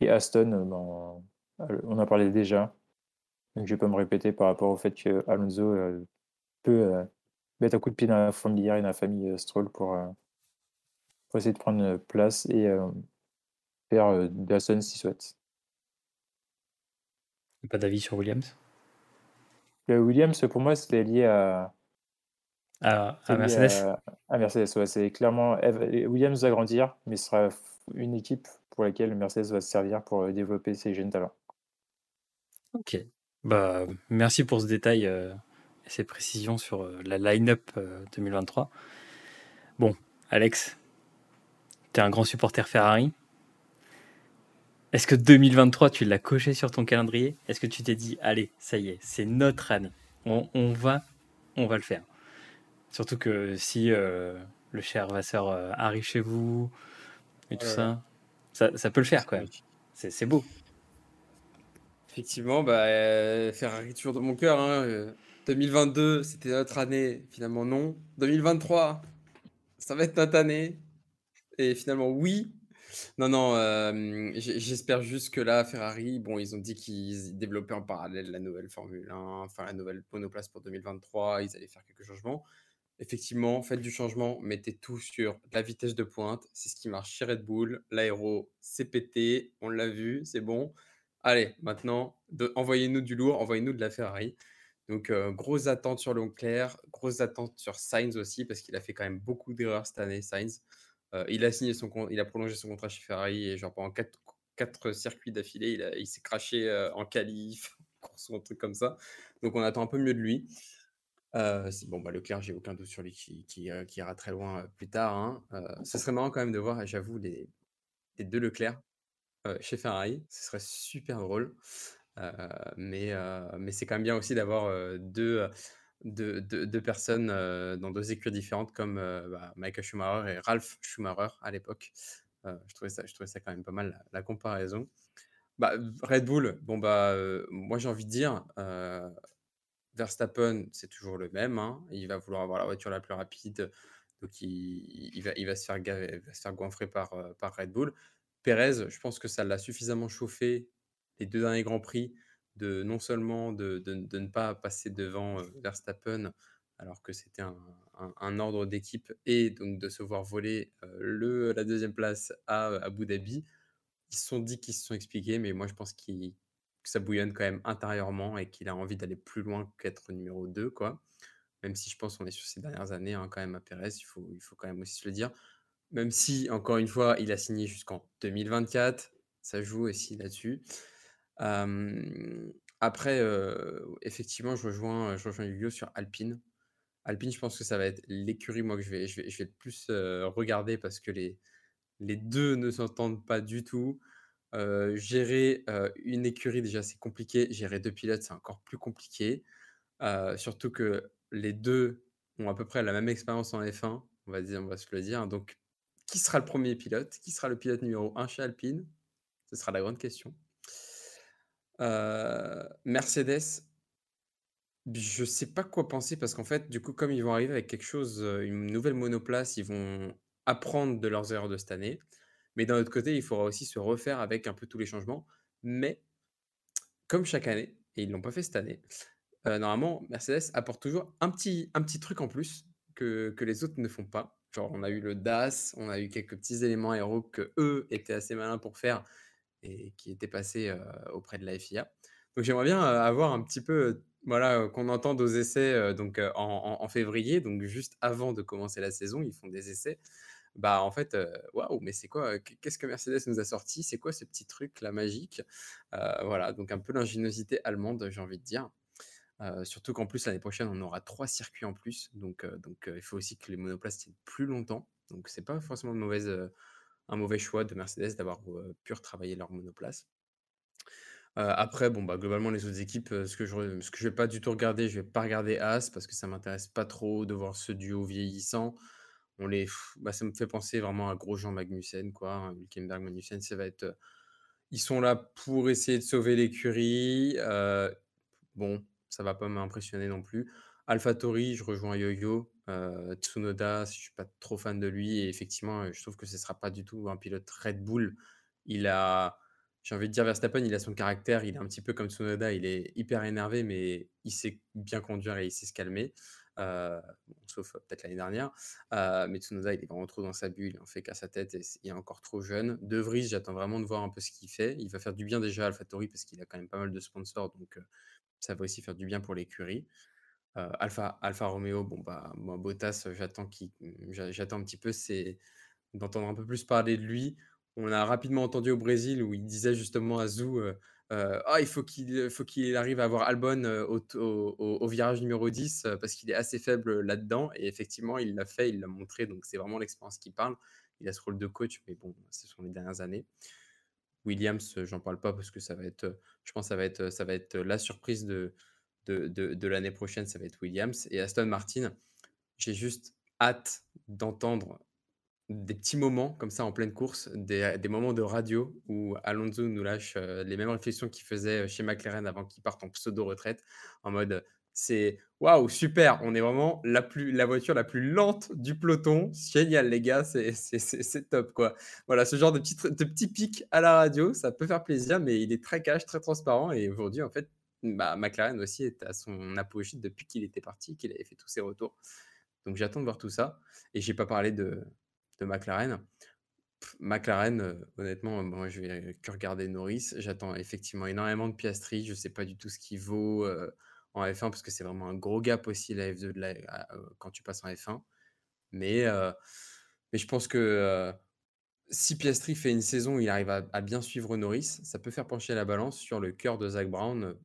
Et Aston, ben, on en parlait déjà. Donc je vais pas me répéter par rapport au fait que Alonso peut mettre un coup de pied dans la et dans la famille Stroll pour, pour essayer de prendre place et faire de Aston s'il souhaite. Pas d'avis sur Williams? Williams, pour moi, c'était lié à, à, Mercedes à, Mercedes, ouais. C'est clairement Williams va grandir, mais ce sera une équipe pour laquelle Mercedes va se servir pour développer ses jeunes talents. Ok. Bah, merci pour ce détail et ces précisions sur la line-up 2023. Bon, Alex, tu es un grand supporter Ferrari. Est-ce que 2023, tu l'as coché sur ton calendrier? Est-ce que tu t'es dit, allez, ça y est, c'est notre année. On, va, on va le faire. Surtout que si euh, le cher Vasseur euh, arrive chez vous et tout ça, ça, peut le faire quand même. C'est beau. Effectivement, bah, euh, Ferrari toujours dans mon cœur. 2022, hein, c'était notre année. Finalement, non. 2023, ça va être notre année. Et finalement, oui. Non, non, j'espère juste que là, Ferrari, bon, ils ont dit qu'ils développaient en parallèle la nouvelle Formule 1, enfin la nouvelle monoplace pour 2023, ils allaient faire quelques changements. Effectivement, faites du changement, mettez tout sur la vitesse de pointe, c'est ce qui marche chez Red Bull. L'aéro, c'est pété, on l'a vu, c'est bon. Allez, maintenant, envoyez-nous du lourd, envoyez-nous de la Ferrari. Donc, grosse attente sur Leclerc, grosse attente sur Sainz aussi, parce qu'il a fait quand même beaucoup d'erreurs cette année, Sainz. Euh, il a signé son il a prolongé son contrat chez Ferrari et genre pendant quatre, circuits d'affilée, il, il s'est craché euh, en qualif, course ou un truc comme ça. Donc on attend un peu mieux de lui. Euh, bon, bah, Leclerc, j'ai aucun doute sur lui qui, qui, ira très loin plus tard. Hein. ce serait marrant quand même de voir, j'avoue, les, les, deux Leclerc chez Ferrari. Ce serait super drôle. mais mais c'est quand même bien aussi d'avoir deux de, personnes dans deux écuries différentes comme bah, Michael Schumacher et Ralph Schumacher à l'époque. je, trouvais ça, je trouvais ça quand même pas mal la, comparaison. Bah, Red Bull, bon bah moi j'ai envie de dire, Verstappen c'est toujours le même, hein. il va vouloir avoir la voiture la plus rapide, donc il, va, il va, se faire se faire goinfrer par, par Red Bull. Perez, je pense que ça l'a suffisamment chauffé les deux derniers Grands Prix de non seulement de, de, ne pas passer devant Verstappen alors que c'était un, un, ordre d'équipe et donc de se voir voler le, la deuxième place à Abu Dhabi. Ils se sont dit qu'ils se sont expliqués, mais moi je pense que ça bouillonne quand même intérieurement et qu'il a envie d'aller plus loin qu'être numéro 2, quoi. Même si je pense qu'on est sur ces dernières années hein, quand même à Perez, il faut, il faut quand même aussi se le dire. Même si, encore une fois, il a signé jusqu'en 2024, ça joue aussi là-dessus après, effectivement, je rejoins, je rejoins Hugo sur Alpine. Alpine, je pense que ça va être l'écurie, moi, que je vais, je vais, le plus regarder parce que les, les deux ne s'entendent pas du tout. gérer une écurie, déjà, c'est compliqué. Gérer deux pilotes, c'est encore plus compliqué. surtout que les deux ont à peu près la même expérience en F1, on va, on va se le dire. Donc, qui sera le premier pilote? Qui sera le pilote numéro 1 chez Alpine? Ce sera la grande question. Mercedes, je sais pas quoi penser parce qu'en fait, du coup, comme ils vont arriver avec quelque chose, une nouvelle monoplace, ils vont apprendre de leurs erreurs de cette année. Mais d'un autre côté, il faudra aussi se refaire avec un peu tous les changements. Mais comme chaque année, et ils l'ont pas fait cette année, normalement, Mercedes apporte toujours un petit, un petit truc en plus que, que les autres ne font pas. Genre, on a eu le DAS, on a eu quelques petits éléments aéro que eux étaient assez malins pour faire qui étaient passés auprès de la FIA. Donc, j'aimerais bien avoir un petit peu, voilà, qu'on entende aux essais donc en, février, donc juste avant de commencer la saison, ils font des essais. Bah en fait, waouh, mais c'est quoi Qu'est-ce que Mercedes nous a sorti? C'est quoi ce petit truc la magique? Voilà, donc un peu l'ingéniosité allemande, j'ai envie de dire surtout qu'en plus, l'année prochaine, on aura trois circuits en plus. Donc, donc il faut aussi que les monoplaces tiennent plus longtemps. Donc, c'est pas forcément une mauvaise, un mauvais choix de Mercedes d'avoir pu retravailler leur monoplace. après, bon, bah, globalement, les autres équipes, ce que je je vais pas du tout regarder, je vais pas regarder As parce que ça m'intéresse pas trop de voir ce duo vieillissant. On les, bah, ça me fait penser vraiment à Grosjean Magnussen, quoi. Hein, Hülkenberg Magnussen, ça va être. ils sont là pour essayer de sauver l'écurie. bon, ça va pas m'impressionner non plus. AlphaTauri, je rejoins Yo-Yo. Euh, Tsunoda, je suis pas trop fan de lui. Et effectivement, je trouve que ce sera pas du tout un pilote Red Bull. Il a, j'ai envie de dire Verstappen, il a son caractère. Il est un petit peu comme Tsunoda. Il est hyper énervé, mais il sait bien conduire et il sait se calmer. Euh, sauf peut-être l'année dernière. Euh, mais Tsunoda, il est vraiment trop dans sa bulle. Il en fait qu'à sa tête et il est encore trop jeune. De Vries, j'attends vraiment de voir un peu ce qu'il fait. Il va faire du bien déjà à AlphaTauri parce qu'il a quand même pas mal de sponsors. Donc, ça va aussi faire du bien pour l'écurie. Euh, Alpha, Alpha Romeo, bon bah moi Bottas, j'attends qui, j'attends un petit peu, c'est d'entendre un peu plus parler de lui. On a rapidement entendu au Brésil où il disait justement à Zou, euh, euh, ah il faut qu'il faut qu'il arrive à avoir Albon au, au, virage numéro 10 parce qu'il est assez faible là-dedans et effectivement il l'a fait, il l'a montré donc c'est vraiment l'expérience qui parle. Il a ce rôle de coach mais bon ce sont les dernières années. Williams, j'en parle pas parce que ça va être, je pense, ça va être, ça va être la surprise de, de, de, l'année prochaine, ça va être Williams. Et Aston Martin, j'ai juste hâte d'entendre des petits moments comme ça en pleine course, des, des moments de radio où Alonso nous lâche les mêmes réflexions qu'il faisait chez McLaren avant qu'il parte en pseudo-retraite, en mode c'est waouh, super. On est vraiment la, plus, la voiture la plus lente du peloton. Génial, les gars, c'est top quoi. Voilà, ce genre de petits, de à la radio, ça peut faire plaisir, mais il est très cash, très transparent. Et aujourd'hui, en fait, bah, McLaren aussi est à son apogée depuis qu'il était parti, qu'il avait fait tous ses retours. Donc j'attends de voir tout ça. Et j'ai pas parlé de, McLaren. McLaren, euh, honnêtement, moi je vais que regarder Norris. J'attends effectivement énormément de Piastri. Je sais pas du tout ce qu'il vaut. Euh, en F1 parce que c'est vraiment un gros gap aussi la F2 de la, euh, quand tu passes en F1. Mais, mais je pense que si Piastri fait une saison où il arrive à, bien suivre Norris, ça peut faire pencher la balance sur le cœur de Zach Brown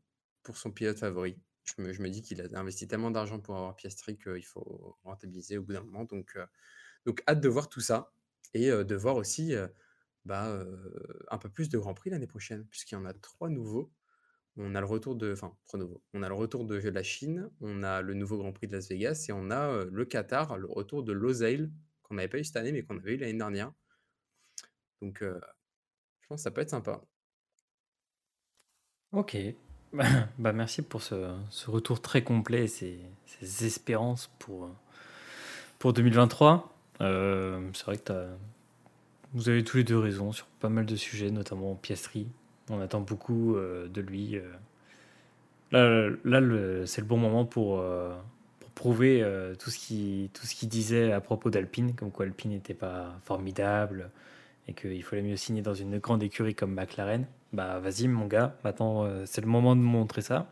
pour son pilote favori. Je me, dis qu'il a investi tellement d'argent pour avoir Piastri qu'il faut rentabiliser au bout d'un moment. Donc, donc hâte de voir tout ça et de voir aussi bah, un peu plus de Grand Prix l'année prochaine, puisqu'il y en a trois nouveaux. On a le retour de enfin. On a le retour de la Chine, on a le nouveau Grand Prix de Las Vegas et on a, le Qatar, le retour de Losail qu'on n'avait pas eu cette année, mais qu'on avait eu l'année dernière. Donc, je pense que ça peut être sympa. OK. Bah, merci pour ce retour très complet et ces espérances pour, pour 2023. c'est vrai que vous avez tous les deux raison sur pas mal de sujets, notamment Piastri. On attend beaucoup euh, de lui. Euh. Là, là c'est le bon moment pour, euh, pour prouver tout ce qu'il disait à propos d'Alpine, comme quoi Alpine n'était pas formidable et qu'il fallait mieux signer dans une grande écurie comme McLaren. Bah vas-y mon gars, maintenant c'est le moment de montrer ça.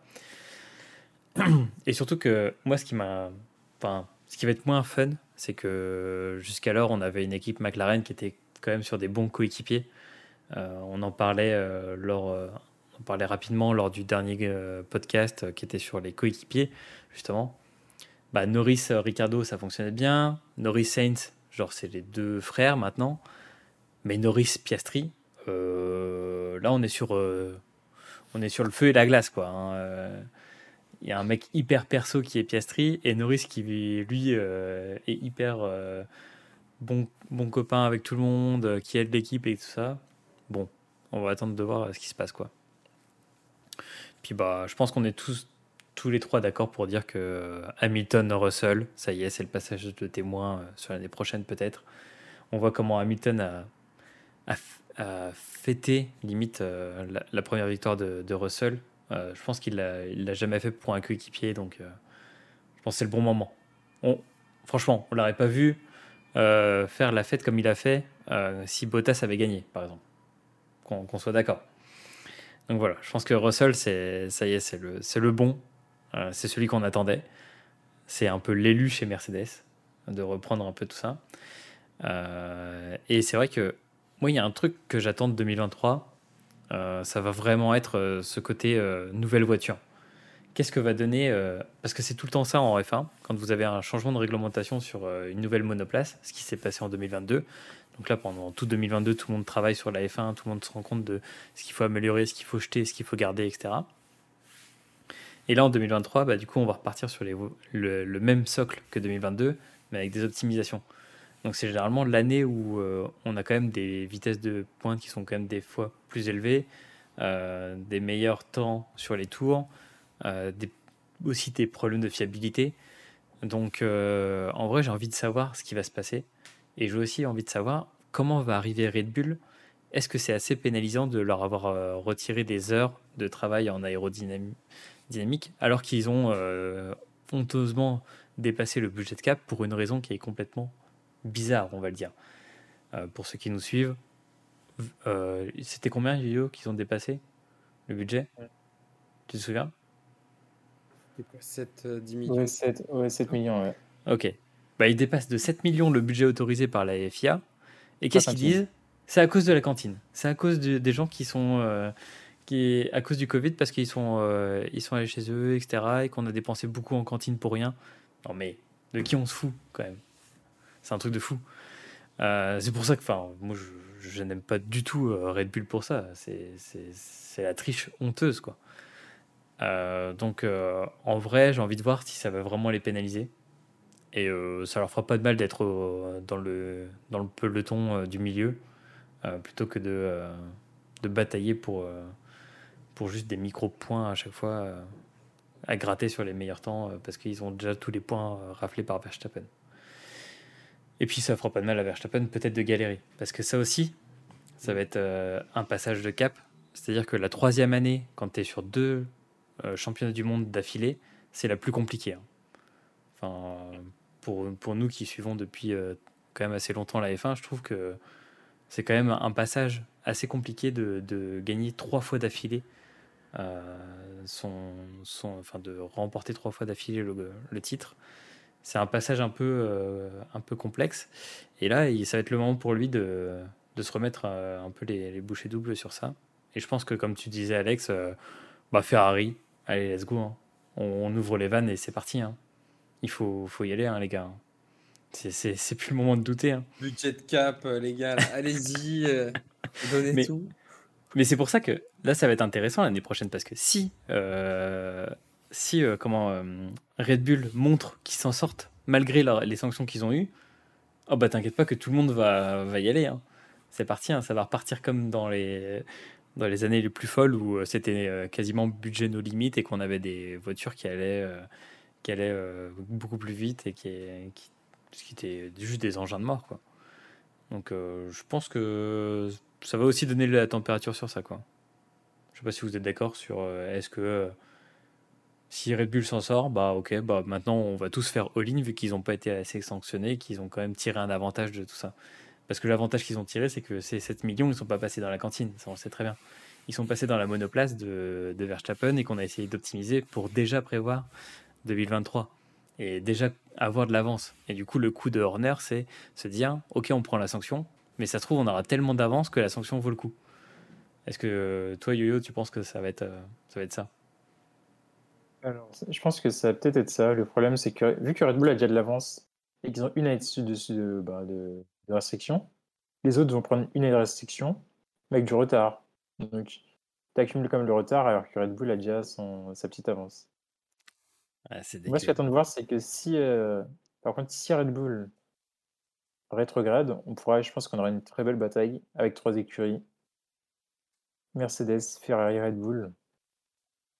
Et surtout que moi ce qui m'a... Enfin, ce qui va être moins fun, c'est que jusqu'alors on avait une équipe McLaren qui était quand même sur des bons coéquipiers. Euh, on en parlait euh, lors, euh, on parlait rapidement lors du dernier podcast qui était sur les coéquipiers, justement. Bah, Norris, Ricardo, ça fonctionnait bien. Norris Saints, genre c'est les deux frères maintenant. Mais Norris Piastri, là on est sur, on est sur le feu et la glace quoi. Hein. Il y a un mec hyper perso qui est Piastri et Norris qui lui est hyper bon, bon copain avec tout le monde, qui aide l'équipe et tout ça. Bon, on va attendre de voir ce qui se passe, quoi. Puis bah, je pense qu'on est tous, tous les trois d'accord pour dire que Hamilton, Russell, ça y est, c'est le passage de témoin euh, sur l'année prochaine peut-être. On voit comment Hamilton a, fêté limite euh, la, première victoire de, Russell Euh, je pense qu'il il l'a jamais fait pour un coéquipier, donc euh, je pense que c'est le bon moment. On, franchement, on l'aurait pas vu faire la fête comme il a fait si Bottas avait gagné, par exemple. Qu'on, soit d'accord. Donc voilà, je pense que Russell, ça y est, c'est le, bon. C'est celui qu'on attendait. C'est un peu l'élu chez Mercedes de reprendre un peu tout ça. Et c'est vrai que moi, il y a un truc que j'attends de 2023. euh, ça va vraiment être euh, ce côté euh, nouvelle voiture. Qu'est-ce que va donner euh, Parce que c'est tout le temps ça en F1, quand vous avez un changement de réglementation sur une nouvelle monoplace, ce qui s'est passé en 2022. Donc là, pendant tout 2022, tout le monde travaille sur la F1, tout le monde se rend compte de ce qu'il faut améliorer, ce qu'il faut jeter, ce qu'il faut garder, etc. Et là, en 2023, bah, du coup, on va repartir sur le même socle que 2022, mais avec des optimisations. Donc c'est généralement l'année où euh, on a quand même des vitesses de pointe qui sont quand même des fois plus élevées, euh, des meilleurs temps sur les tours, euh, aussi des problèmes de fiabilité. Donc en vrai, j'ai envie de savoir ce qui va se passer. Et j'ai aussi envie de savoir comment va arriver Red Bull. Est-ce que c'est assez pénalisant de leur avoir retiré des heures de travail en aérodynamique dynamique, alors qu'ils ont honteusement dépassé le budget cap pour une raison qui est complètement bizarre, on va le dire. Euh, pour ceux qui nous suivent, euh, c'était combien, Yo-Yo, qu'ils ont dépassé le budget Tu te souviens C'est quoi 7, 10 millions Ouais, 7, ouais, 7 millions, ouais. Ok. Bah, ils dépassent de 7 millions le budget autorisé par la FIA. Et qu'est-ce qu'ils disent? C'est à cause de la cantine. C'est à cause de- des gens qui sont. euh, qui, à cause du Covid, parce qu'ils sont, euh, ils sont allés chez eux, etc. Et qu'on a dépensé beaucoup en cantine pour rien. Non, mais de qui on se fout, quand même? C'est un truc de fou. Euh, c'est pour ça que, enfin, moi, je, n'aime pas du tout euh, Red Bull pour ça. C'est la triche honteuse, quoi. Euh, donc, en vrai, j'ai envie de voir si ça va vraiment les pénaliser. Et ça leur fera pas de mal d'être dans, le, peloton du milieu, plutôt que de, batailler pour, juste des micro-points à chaque fois à gratter sur les meilleurs temps, parce qu'ils ont déjà tous les points raflés par Verstappen. Et puis ça fera pas de mal à Verstappen peut-être de galérer, parce que ça aussi, ça va être euh, un passage de cap. C'est-à-dire que la troisième année, quand tu es sur deux euh, championnats du monde d'affilée, c'est la plus compliquée. hein. Enfin, pour, pour nous qui suivons depuis euh, quand même assez longtemps la F1, je trouve que c'est quand même un passage assez compliqué de, gagner trois fois d'affilée, son, son, enfin de remporter trois fois d'affilée le titre. C'est un passage un peu, euh, un peu complexe. Et là, il- ça va être le moment pour lui de, de se remettre euh, un peu les, les bouchées doubles sur ça. Et je pense que, comme tu disais, Alex, euh, bah Ferrari, allez, let's go. hein. On, on ouvre les vannes et c'est parti. hein. Il faut, faut y aller, hein, les gars. C'est- C'est c'est plus le moment de douter. Budget cap, les gars, allez-y, donnez Mais- tout. Mais c'est pour ça que là, ça va être intéressant l'année prochaine parce que si, si euh, comment euh, Red Bull montre qu'ils s'en sortent malgré les sanctions qu'ils ont eues, oh bah t'inquiète pas que tout le monde va, va y aller. hein. C'est parti, hein, ça va repartir comme dans les, dans les années les plus folles où euh, c'était quasiment budget nos limites et qu'on avait des voitures qui allaient, qui allaient beaucoup plus vite et qui, qui, qui étaient juste des engins de mort. Donc je pense que ça va aussi donner la température sur ça. Quoi. Je sais pas si vous êtes d'accord sur est-ce que si Red Bull s'en sort, bah ok, bah maintenant on va tous faire all-in vu qu'ils n'ont pas été assez sanctionnés, qu'ils ont quand même tiré un avantage de tout ça. Parce que l'avantage qu'ils ont tiré, c'est que ces 7 millions, ils ne sont pas passés dans la cantine, ça on le sait très bien. Ils sont passés dans la monoplace de, de Verstappen et qu'on a essayé d'optimiser pour déjà prévoir 2023 et déjà avoir de l'avance. Et du coup, le coup de Horner, c'est se dire, ok, on prend la sanction, mais ça se trouve, on aura tellement d'avance que la sanction vaut le coup. Est-ce que toi, Yo-Yo, tu penses que ça va être, euh, ça, va être ça? Alors, je pense que ça va peut-être être ça. Le problème, c'est que vu que Red Bull a déjà de l'avance et qu'ils ont une année dessus, dessus de, bah, de, de restriction, les autres vont prendre une année de restriction, mais avec du retard. Donc, tu accumules quand même le retard alors que Red Bull a déjà son, sa petite avance. Moi, ce que j'attends de voir, c'est que si, euh, par contre, si Red Bull rétrograde, on pourra, je pense qu'on aura une très belle bataille avec trois écuries Mercedes, Ferrari, Red Bull.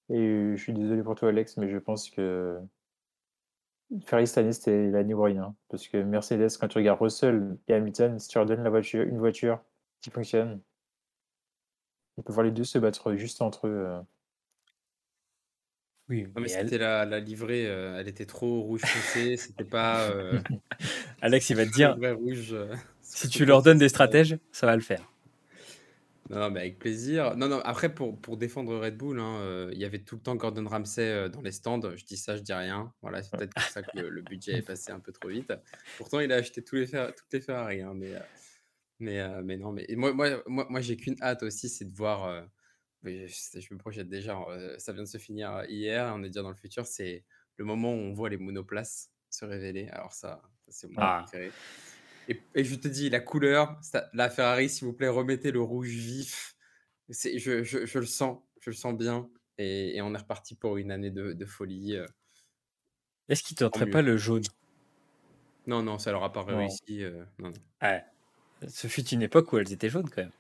Et je suis désolé pour toi, Alex, mais je pense que Ferrari cette année, c'était l'année ou rien. Parce que Mercedes, quand tu regardes Russell et Hamilton, si tu leur donnes la voiture, une voiture qui fonctionne, on peut voir les deux se battre juste entre eux. euh. Oui, mais mais elle- c'était la, la livrée, euh, elle était trop rouge foncé, c'était pas euh, Alex, il va te dire, rouge. euh, si c'était tu leur donnes des c'était stratèges, ça va le faire. Non, non, mais avec plaisir. Non, non, après, pour, pour défendre Red Bull, hein, euh, il y avait tout le temps Gordon Ramsay euh, dans les stands. Je dis ça, je dis rien. Voilà, c'est peut-être pour ça que le, le budget est passé un peu trop vite. Pourtant, il a acheté tous les Fer- toutes les Ferrari. hein, mais, euh, mais, euh, mais non, mais et moi, moi, moi, moi j'ai qu'une hâte aussi, c'est de voir. je, je me projette déjà. ça vient de se finir hier. On est déjà dans le futur. C'est le moment où on voit les monoplaces se révéler. Alors, ça, ça, c'est mon Ah. préféré. Et, et je te dis, la couleur, la Ferrari, s'il vous plaît, remettez le rouge vif. Je, je, je le sens, je le sens bien. Et, et on est reparti pour une année de, de folie. euh. Est-ce qu'il tenterait mieux. pas le jaune? Non, non, ça leur a pas Non. réussi. euh, non, non. Ouais. Ce fut une époque où elles étaient jaunes quand même.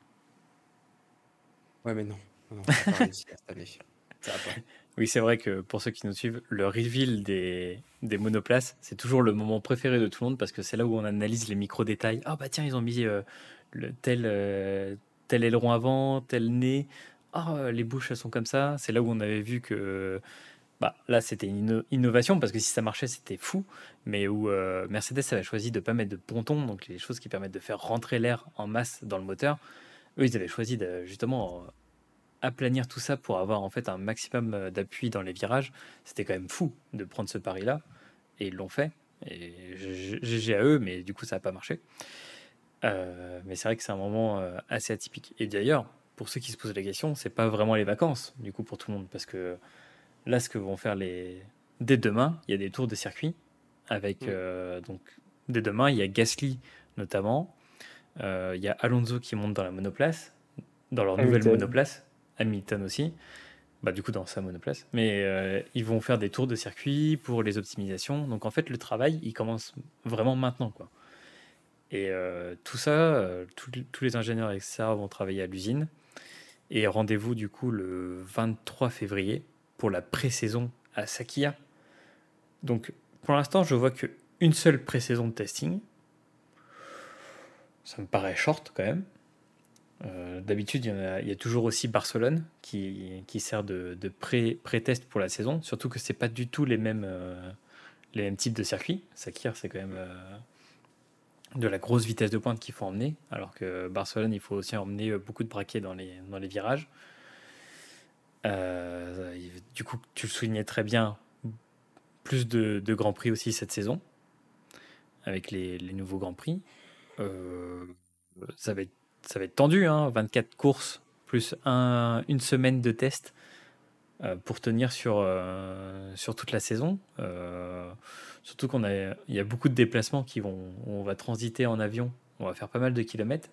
Ouais, mais non. non, non, ça a pas réussi cette année. Ça a pas. Oui, c'est vrai que pour ceux qui nous suivent, le reveal des, monoplaces, c'est toujours le moment préféré de tout le monde parce que c'est là où on analyse les micro-détails. Ah bah tiens, ils ont mis euh, tel, euh, tel aileron avant, tel nez. Ah, euh, les bouches, elles sont comme ça. C'est là où on avait vu que bah, là, c'était une inno- innovation parce que si ça marchait, c'était fou. Mais où euh, Mercedes avait choisi de ne pas mettre de pontons, donc les choses qui permettent de faire rentrer l'air en masse dans le moteur. Eux, ils avaient choisi de justement aplanir tout ça pour avoir en fait un maximum euh, d'appui dans les virages. C'était quand même fou de prendre ce pari-là. Et ils l'ont fait. Et GG à eux, mais du coup, ça n'a pas marché. Euh, mais c'est vrai que c'est un moment euh, assez atypique. Et d'ailleurs, pour ceux qui se posent la question, c'est pas vraiment les vacances, du coup, pour tout le monde. Parce que là, ce que vont faire les. Dès demain, il y a des tours de circuit. Avec. Mm. euh, donc, dès demain, il y a Gasly notamment. Euh, il y a Alonso qui monte dans la monoplace, dans leur nouvelle Hamilton. monoplace. Hamilton aussi. Bah, du coup, dans sa monoplace. Mais euh, ils vont faire des tours de circuit pour les optimisations. Donc, en fait, le travail, il commence vraiment maintenant. Quoi. Et euh, tout ça, euh, tous les ingénieurs, etc., vont travailler à l'usine. Et rendez-vous, du coup, le 23 février pour la pré-saison à Sakia. Donc, pour l'instant, je vois qu'une seule pré-saison de testing. Ça me paraît short quand même. Euh, D'habitude, il y, a, toujours aussi Barcelone qui, qui sert de, de pré- pré-test pour la saison. Surtout que c'est pas du tout les mêmes, euh, les mêmes types de circuits. Sakir, c'est quand même euh, de la grosse vitesse de pointe qu'il faut emmener. Alors que Barcelone, il faut aussi emmener beaucoup de braquets dans les, dans les virages. Du coup, tu le soulignais très bien, plus de, de Grands Prix aussi cette saison, avec les, les nouveaux Grands Prix. Ça, va être, ça va être tendu, hein, 24 courses, plus un, une semaine de test euh, pour tenir sur, euh, sur toute la saison. Euh, surtout qu'on a, il y a beaucoup de déplacements qui vont, on va transiter en avion, on va faire pas mal de kilomètres.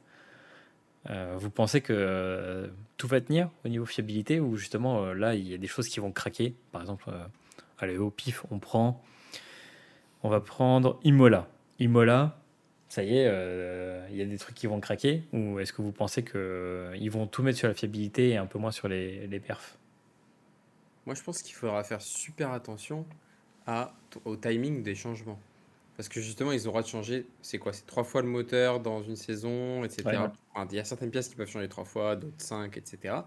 Euh, vous pensez que tout va tenir au niveau fiabilité ou justement là il y a des choses qui vont craquer? Par exemple, allez au pif, on prend, on va prendre Imola. Imola, ça y est, euh, il y a des trucs qui vont craquer ou est-ce que vous pensez qu'ils vont tout mettre sur la fiabilité et un peu moins sur les, les perfs? Moi, je pense qu'il faudra faire super attention à, au timing des changements. Parce que justement, ils ont le droit de changer, c'est quoi? C'est trois fois le moteur dans une saison, etc. Ouais, ouais. Enfin, il y a certaines pièces qui peuvent changer trois fois, d'autres cinq, etc.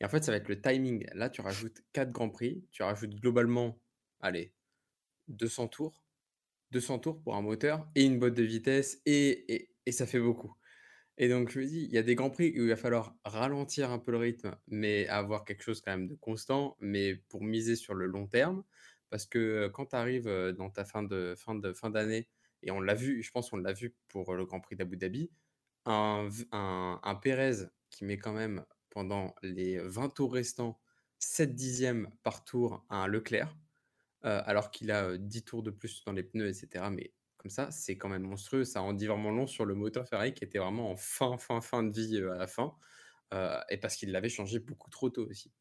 Et en fait, ça va être le timing. Là, tu rajoutes quatre grands prix, tu rajoutes globalement, allez, 200 tours. 200 tours pour un moteur et une botte de vitesse, et, ça fait beaucoup. Et donc, je me dis, il y a des grands prix où il va falloir ralentir un peu le rythme, mais avoir quelque chose quand même de constant, mais pour miser sur le long terme. Parce que euh, quand tu arrives euh, dans ta fin de fin d'année, et on l'a vu, je pense qu'on l'a vu pour le Grand Prix d'Abu Dhabi, un, un, un Pérez qui met quand même pendant les 20 tours restants 7 dixièmes par tour à un Leclerc, euh, alors qu'il a euh, 10 tours de plus dans les pneus, etc. Mais comme ça, c'est quand même monstrueux. Ça en dit vraiment long sur le moteur Ferrari qui était vraiment en fin, fin, fin de vie à la fin. et parce qu'il l'avait changé beaucoup trop tôt aussi.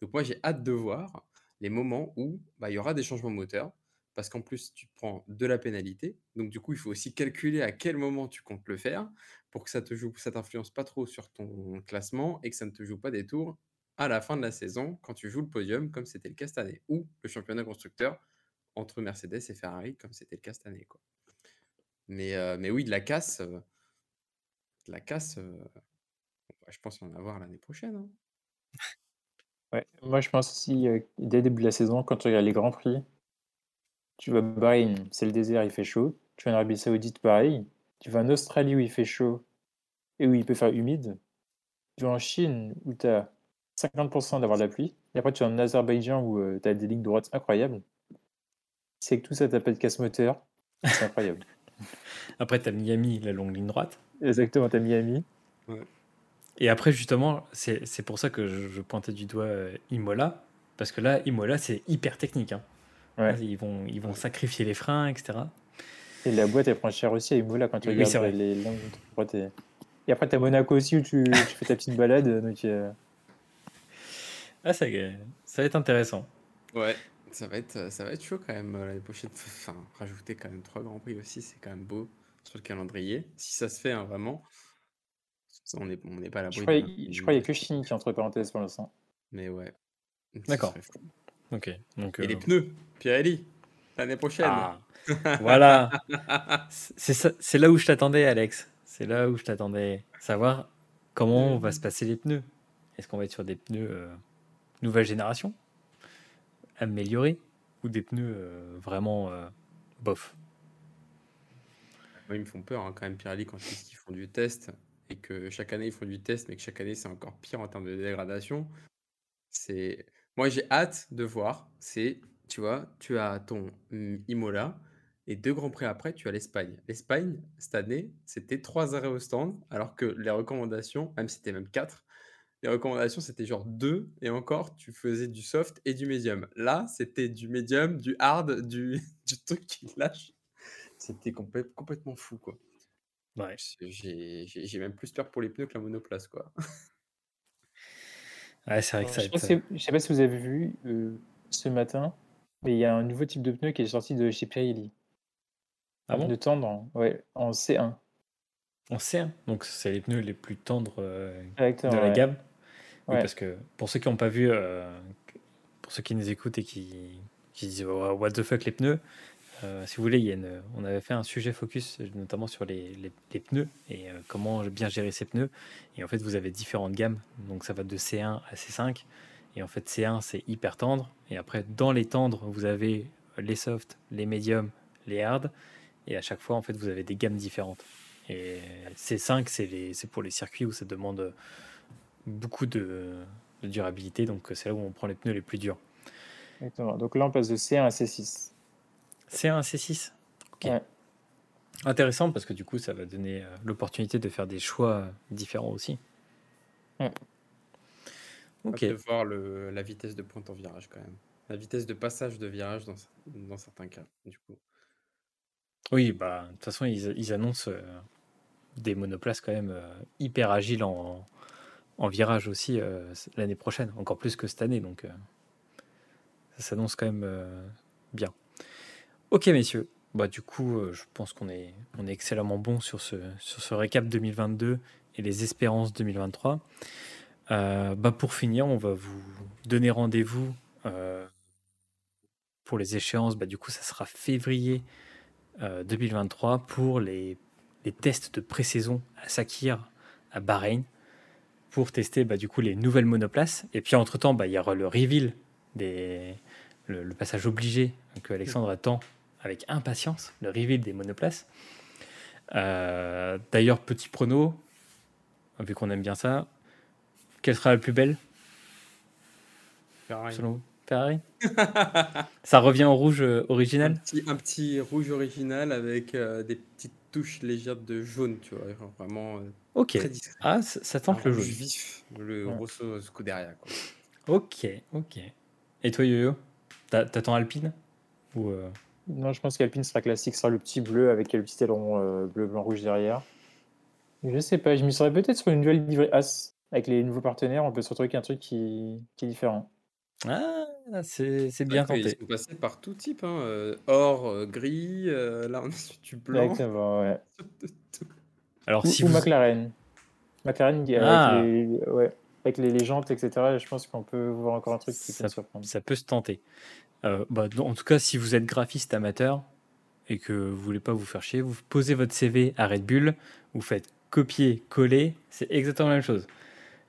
Donc moi, j'ai hâte de voir les moments où bah, il y aura des changements moteurs. Parce qu'en plus, tu prends de la pénalité. Donc du coup, il faut aussi calculer à quel moment tu comptes le faire pour que ça te joue, ça t'influence pas trop sur ton classement et que ça ne te joue pas des tours à la fin de la saison quand tu joues le podium, comme c'était le cas cette année, ou le championnat constructeur entre Mercedes et Ferrari, comme c'était le cas cette année. Quoi. Mais, euh, mais oui, de la casse, euh, de la casse, euh, je pense en avoir l'année prochaine. hein. Ouais, moi je pense aussi, dès le début de la saison, quand tu regardes les grands prix, tu vas Bahreïn, c'est le désert, il fait chaud. Tu vas en Arabie Saoudite, pareil. Tu vas en Australie où il fait chaud et où il peut faire humide. Tu vas en Chine où tu as 50% d'avoir de la pluie. Et après, tu vas en Azerbaïdjan où euh, tu as des lignes droites incroyables. C'est que tout ça, t'as pas de casse moteur. C'est incroyable. Après, tu as Miami, la longue ligne droite. Exactement, t'as Miami. Et après, justement, c'est c'est pour ça que je, je pointais du doigt euh, Imola. Parce que là, Imola, c'est hyper technique. hein. Ouais. Ils, vont, ils vont sacrifier les freins, etc. Et la boîte, elle prend cher aussi à Imola quand tu Oui, regardes les lignes droites. Et, et après, t'as Monaco aussi où tu, tu fais ta petite balade. Donc, euh, Ah, ça, ça va être intéressant. Ouais, ça va être, ça va être chaud quand même euh, l'année prochaine. Enfin, rajouter quand même trois grands prix aussi, c'est quand même beau sur le calendrier. Si ça se fait hein, vraiment, on n'est on n'est pas à l'abri je crois d'un- je crois qu'il n'y a que Chine qui est entre parenthèses pour l'instant. Mais ouais. D'accord. Ok. Donc, Et les euh, pneus, Pirelli, l'année prochaine. Ah, voilà. C'est là où je t'attendais, Alex. C'est là où je t'attendais. Savoir comment va se passer les pneus. Est-ce qu'on va être sur des pneus euh, nouvelle génération, améliorés, ou des pneus euh, vraiment euh, bof ils me font peur hein, quand même, Pirelli, quand ils font du test et que chaque année ils font du test, mais que chaque année c'est encore pire en termes de dégradation. C'est moi j'ai hâte de voir. C'est tu vois, tu as ton hum, Imola et deux grands prix après, tu as l'Espagne. L'Espagne cette année, c'était trois arrêts au stand, alors que les recommandations, même c'était même quatre, les recommandations c'était genre deux et encore tu faisais du soft et du medium. Là, c'était du medium, du hard, du, du truc qui lâche. C'était complè- complètement fou quoi. Ouais. J'ai même plus peur pour les pneus que la monoplace, quoi. Ouais, c'est vrai que ça Je sais, être- pas si- je sais pas si vous avez vu euh, ce matin, mais il y a un nouveau type de pneu qui est sorti de chez Pirelli. Ah Un bon? pneu tendre, ouais, en C1. On sait, hein. donc c'est les pneus les plus tendres euh, de la ouais. gamme? Oui, parce que pour ceux qui n'ont pas vu, euh, pour ceux qui nous écoutent et qui, qui disent oh, What the fuck les pneus, euh, si vous voulez, il y a une- on avait fait un sujet focus notamment sur les, les- les pneus et euh, comment bien gérer ces pneus. Et en fait, vous avez différentes gammes, donc ça va de C1 à C5. Et en fait, C1 c'est hyper tendre. Et après, dans les tendres, vous avez les soft, les médiums, les hard. Et à chaque fois, en fait, vous avez des gammes différentes. Et C5, c'est les- c'est pour les circuits où ça demande beaucoup de, de durabilité. Donc, c'est là où on prend les pneus les plus durs. Exactement. Donc là, on passe de C1 à C6. C1 à C6 Ok. Ouais. Intéressant parce que du coup, ça va donner euh, l'opportunité de faire des choix différents aussi. Ouais. Ok. De voir le, la vitesse de pointe en virage, quand même. La vitesse de passage de virage dans, dans certains cas, du coup. Oui, bah, de toute façon, ils, ils annoncent euh, des monoplaces quand même euh, hyper agiles en, en virage aussi euh, l'année prochaine, encore plus que cette année. Donc, euh, ça s'annonce quand même euh, bien. Ok, messieurs. Bah, du coup, je pense qu'on est, on est excellemment bon sur ce, récap 2022 et les espérances 2023. Euh, bah, pour finir, on va vous donner rendez-vous pour les échéances. Bah, du coup, ça sera février euh, 2023 pour les, les tests de pré-saison à Sakir, à Bahreïn, pour tester bah, du coup les nouvelles monoplaces. Et puis entre-temps, bah, il y aura le reveal, des, le, le passage obligé que Alexandre attend avec impatience, le reveal des monoplaces. Euh, D'ailleurs, petit prono, vu qu'on aime bien ça, quelle sera la plus belle? Selon vous Ferrari? Ça revient au rouge euh, un, original petit, un petit rouge original avec euh, des petites touches légères de jaune, tu vois. genre Vraiment euh, Ok. très discret. Ah, ça, tente le rouge jaune. vif, le Ouais. Rosso Scuderia, quoi. Ok, ok. Et toi, Yo-Yo T'a- T'attends Alpine Ou euh, Non, je pense qu'Alpine sera classique, sera le petit bleu avec le petit aileron euh, bleu, blanc, rouge derrière. Je sais pas, je m'y serais peut-être sur une nouvelle livrée As. Avec les nouveaux partenaires, on peut se retrouver avec un truc qui, qui est différent. Ah, c'est bien tenté. sont passés par tout type, hein, euh, or, euh, gris, euh, là on est sur du blanc. Exactement, ouais. Alors, Ou, si ou vous... McLaren. McLaren, Ah. avec, les, ouais, avec les, jantes, etc., je pense qu'on peut voir encore un truc qui peut Ça- nous surprendre. ça peut se tenter. Euh, bah, en tout cas, si vous êtes graphiste amateur et que vous voulez pas vous faire chier, vous posez votre CV à Red Bull, vous faites copier, coller, c'est exactement la même chose.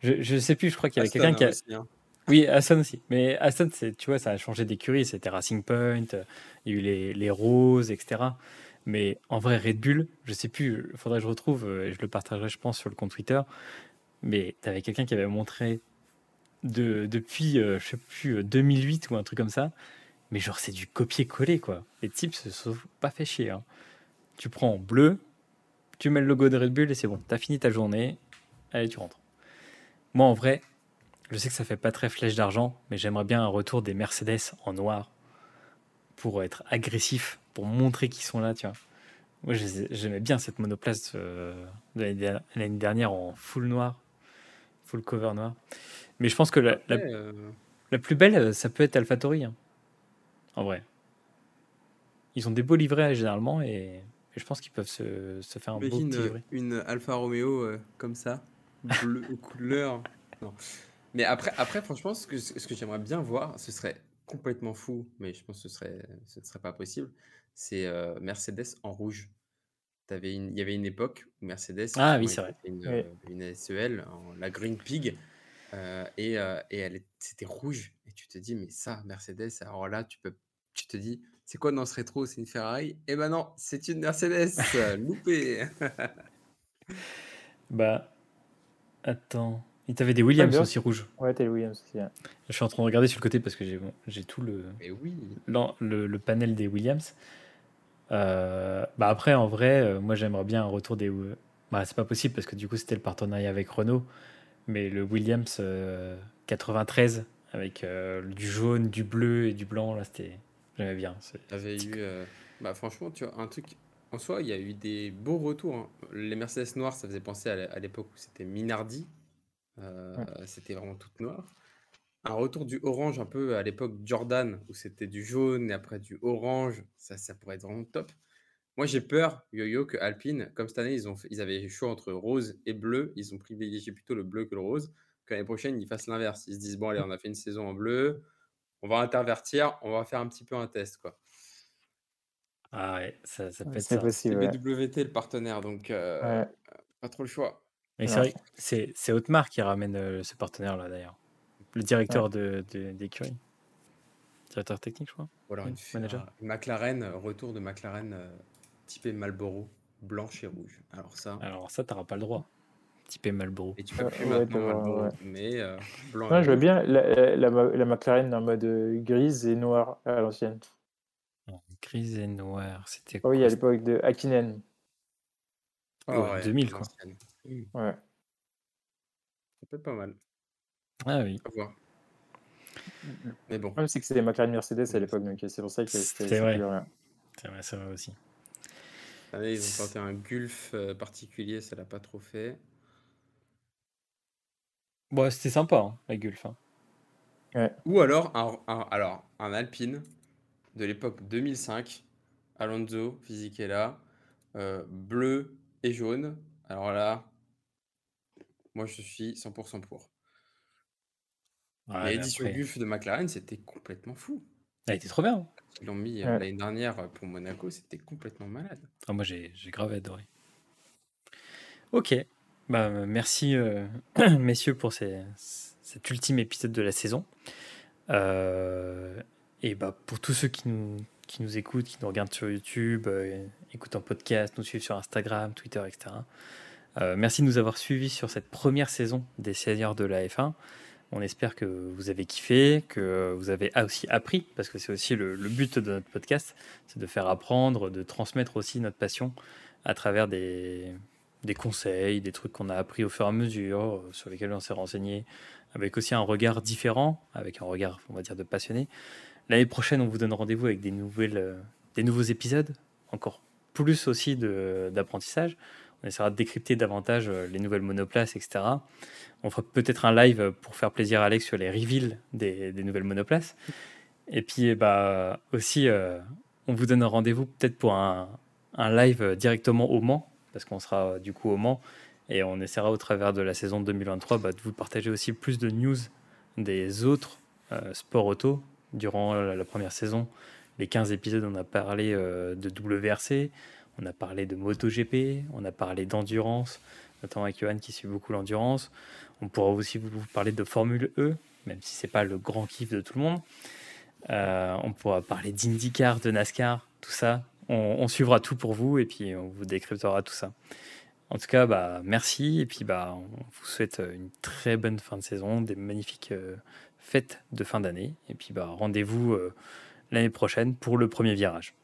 Je, je sais plus, je crois qu'il y avait quelqu'un qui a... aussi, hein. Oui, Aston aussi. Mais Aston, c'est, tu vois, ça a changé d'écurie. C'était Racing Point, euh, il y a eu les, les Roses, etc. Mais en vrai, Red Bull, je sais plus, il faudrait que je retrouve, euh, et je le partagerai, je pense, sur le compte Twitter. Mais tu avais quelqu'un qui avait montré de, depuis, euh, je sais plus, euh, 2008 ou un truc comme ça. Mais genre, c'est du copier-coller, quoi. Les types se sont pas fait chier. hein. Tu prends en bleu, tu mets le logo de Red Bull et c'est bon. T'as fini ta journée. Allez, tu rentres. Moi, en vrai, je sais que ça fait pas très flèche d'argent, mais j'aimerais bien un retour des Mercedes en noir pour être agressif, pour montrer qu'ils sont là, tu vois. Moi, j'aimais bien cette monoplace euh, de l'année der- l'année dernière en full noir, full cover noir. Mais je pense que la, euh, la plus belle, euh, ça peut être AlphaTauri. hein. En vrai. Ils ont des beaux livrets généralement et, et je pense qu'ils peuvent se, se faire un beau imagine petit euh, livret. une Alfa Romeo euh, comme ça, bleu aux couleurs. Non. Mais après, après franchement, ce que, ce que j'aimerais bien voir, ce serait complètement fou, mais je pense que ce serait, ce ne serait pas possible, c'est euh, Mercedes en rouge. Une- Il y avait une époque où Mercedes Ah oui, était Une, Oui. euh, une SEL, en- la Green Pig, euh, et, euh, et elle c'était rouge. Et tu te dis, mais ça, Mercedes, alors là, tu peux, tu te dis, c'est quoi dans ce rétro? C'est une Ferrari? Eh ben non, c'est une Mercedes, loupé. Bah, attends. Il t'avait des Williams aussi rouges. Ouais, t'es le Williams aussi. hein. Je suis en train de regarder sur le côté parce que j'ai j'ai tout le, Mais oui. le, le panel des Williams. Euh, bah après, en vrai, euh, moi j'aimerais bien un retour des. Bah, c'est pas possible parce que du coup c'était le partenariat avec Renault. Mais le Williams euh, 93 avec euh, du jaune, du bleu et du blanc, là c'était. J'aimais bien. T'avais eu, euh, bah franchement, tu vois, un truc. En soi, il y a eu des beaux retours. hein. Les Mercedes noires, ça faisait penser à l'époque où c'était Minardi. Euh, C'était vraiment tout noir. Un retour du orange, un peu à l'époque Jordan, où c'était du jaune et après du orange. Ça, ça pourrait être vraiment top. Moi, j'ai peur, Yo-Yo, que Alpine, comme cette année, ils, ont fait- ils avaient le choix entre rose et bleu. Ils ont privilégié plutôt le bleu que le rose. Que l'année prochaine, ils fassent l'inverse. Ils se disent, bon, allez, on a fait une saison en bleu. On va intervertir. On va faire un petit peu un test, quoi. Ah ouais, ça, ça peut Ouais, être C'est ça. C'est possible. ouais. BWT le partenaire, donc euh, Ouais. pas trop le choix. Mais c'est c'est c'est Otmar qui ramène euh, ce partenaire-là d'ailleurs. Le directeur de, de- d'écurie. Directeur technique, je crois. Ou alors une manager. McLaren, euh, retour de McLaren euh, typé Marlboro, blanche et rouge. Alors ça, Alors ça, t'auras pas le droit. Typé Malboro. et tu peux Euh, plus ouais, maintenant Marlboro, ouais. mais euh, blanc Non, et je rouge. bien la, la, la- la McLaren en mode euh, grise et noir à l'ancienne. Grise et noir, c'était Ah oui, à l'époque de Hakkinen. Ah Ouais, 2000, quoi. l'ancienne. Hmm, Ouais. Ça peut être pas mal. Ah oui, À voir. Mais bon, Le problème, c'est que c'était McLaren Mercedes à l'époque, donc c'est pour ça que C'est c'était c'est vrai. plus rien. c'est vrai, c'est vrai aussi. ils ont tenté un Gulf euh, particulier, ça l'a pas trop fait. Bon, c'était sympa, hein, la Gulf. hein. Ou alors un, un- alors, un Alpine de l'époque 2005, Alonso, Fisichella, euh, bleu et jaune. Alors là, moi je suis 100% pour. Ouais, L'édition Gulf de McLaren, c'était complètement fou. Elle était trop bien. hein. Ils l'ont mis euh, Ouais. l'année dernière pour Monaco, c'était complètement malade. Ah, moi, j'ai j'ai grave adoré. Ok. Bah, merci, euh, messieurs, pour ces- cet ultime épisode de la saison. Euh, et bah, pour tous ceux qui nous, qui nous écoutent, qui nous regardent sur YouTube, euh, écoutent en podcast, nous suivent sur Instagram, Twitter, etc. Euh, merci de nous avoir suivis sur cette première saison des Seigneurs de la F1. On espère que vous avez kiffé, que vous avez aussi appris, parce que c'est aussi le, le but de notre podcast, c'est de faire apprendre, de transmettre aussi notre passion à travers des, des conseils, des trucs qu'on a appris au fur et à mesure, euh, sur lesquels on s'est renseigné, avec aussi un regard différent, avec un regard, on va dire, de passionné. L'année prochaine, on vous donne rendez-vous avec des, nouvelles, euh, des nouveaux épisodes, encore plus aussi d'apprentissage. On essaiera de décrypter davantage euh, les nouvelles monoplaces, etc. On fera peut-être un live pour faire plaisir à Alex sur les reveals des, des nouvelles monoplaces. Et puis, eh bah, aussi, euh, on vous donne un rendez-vous peut-être pour un, un live directement au Mans, parce qu'on sera euh, du coup au Mans, et on essaiera au travers de la saison 2023 bah, de vous partager aussi plus de news des autres sports auto. Durant la première saison, les 15 épisodes, on a parlé euh, de WRC, on a parlé de MotoGP, on a parlé d'endurance, notamment avec Johan qui suit beaucoup l'endurance. On pourra aussi vous parler de Formule E, même si c'est pas le grand kiff de tout le monde. Euh, on pourra parler d'IndyCar, de NASCAR, tout ça. On, suivra tout pour vous et puis on vous décryptera tout ça. En tout cas, bah, merci et puis bah, on vous souhaite une très bonne fin de saison, des magnifiques euh, fêtes de fin d'année et puis bah, rendez-vous euh, l'année prochaine pour le premier virage.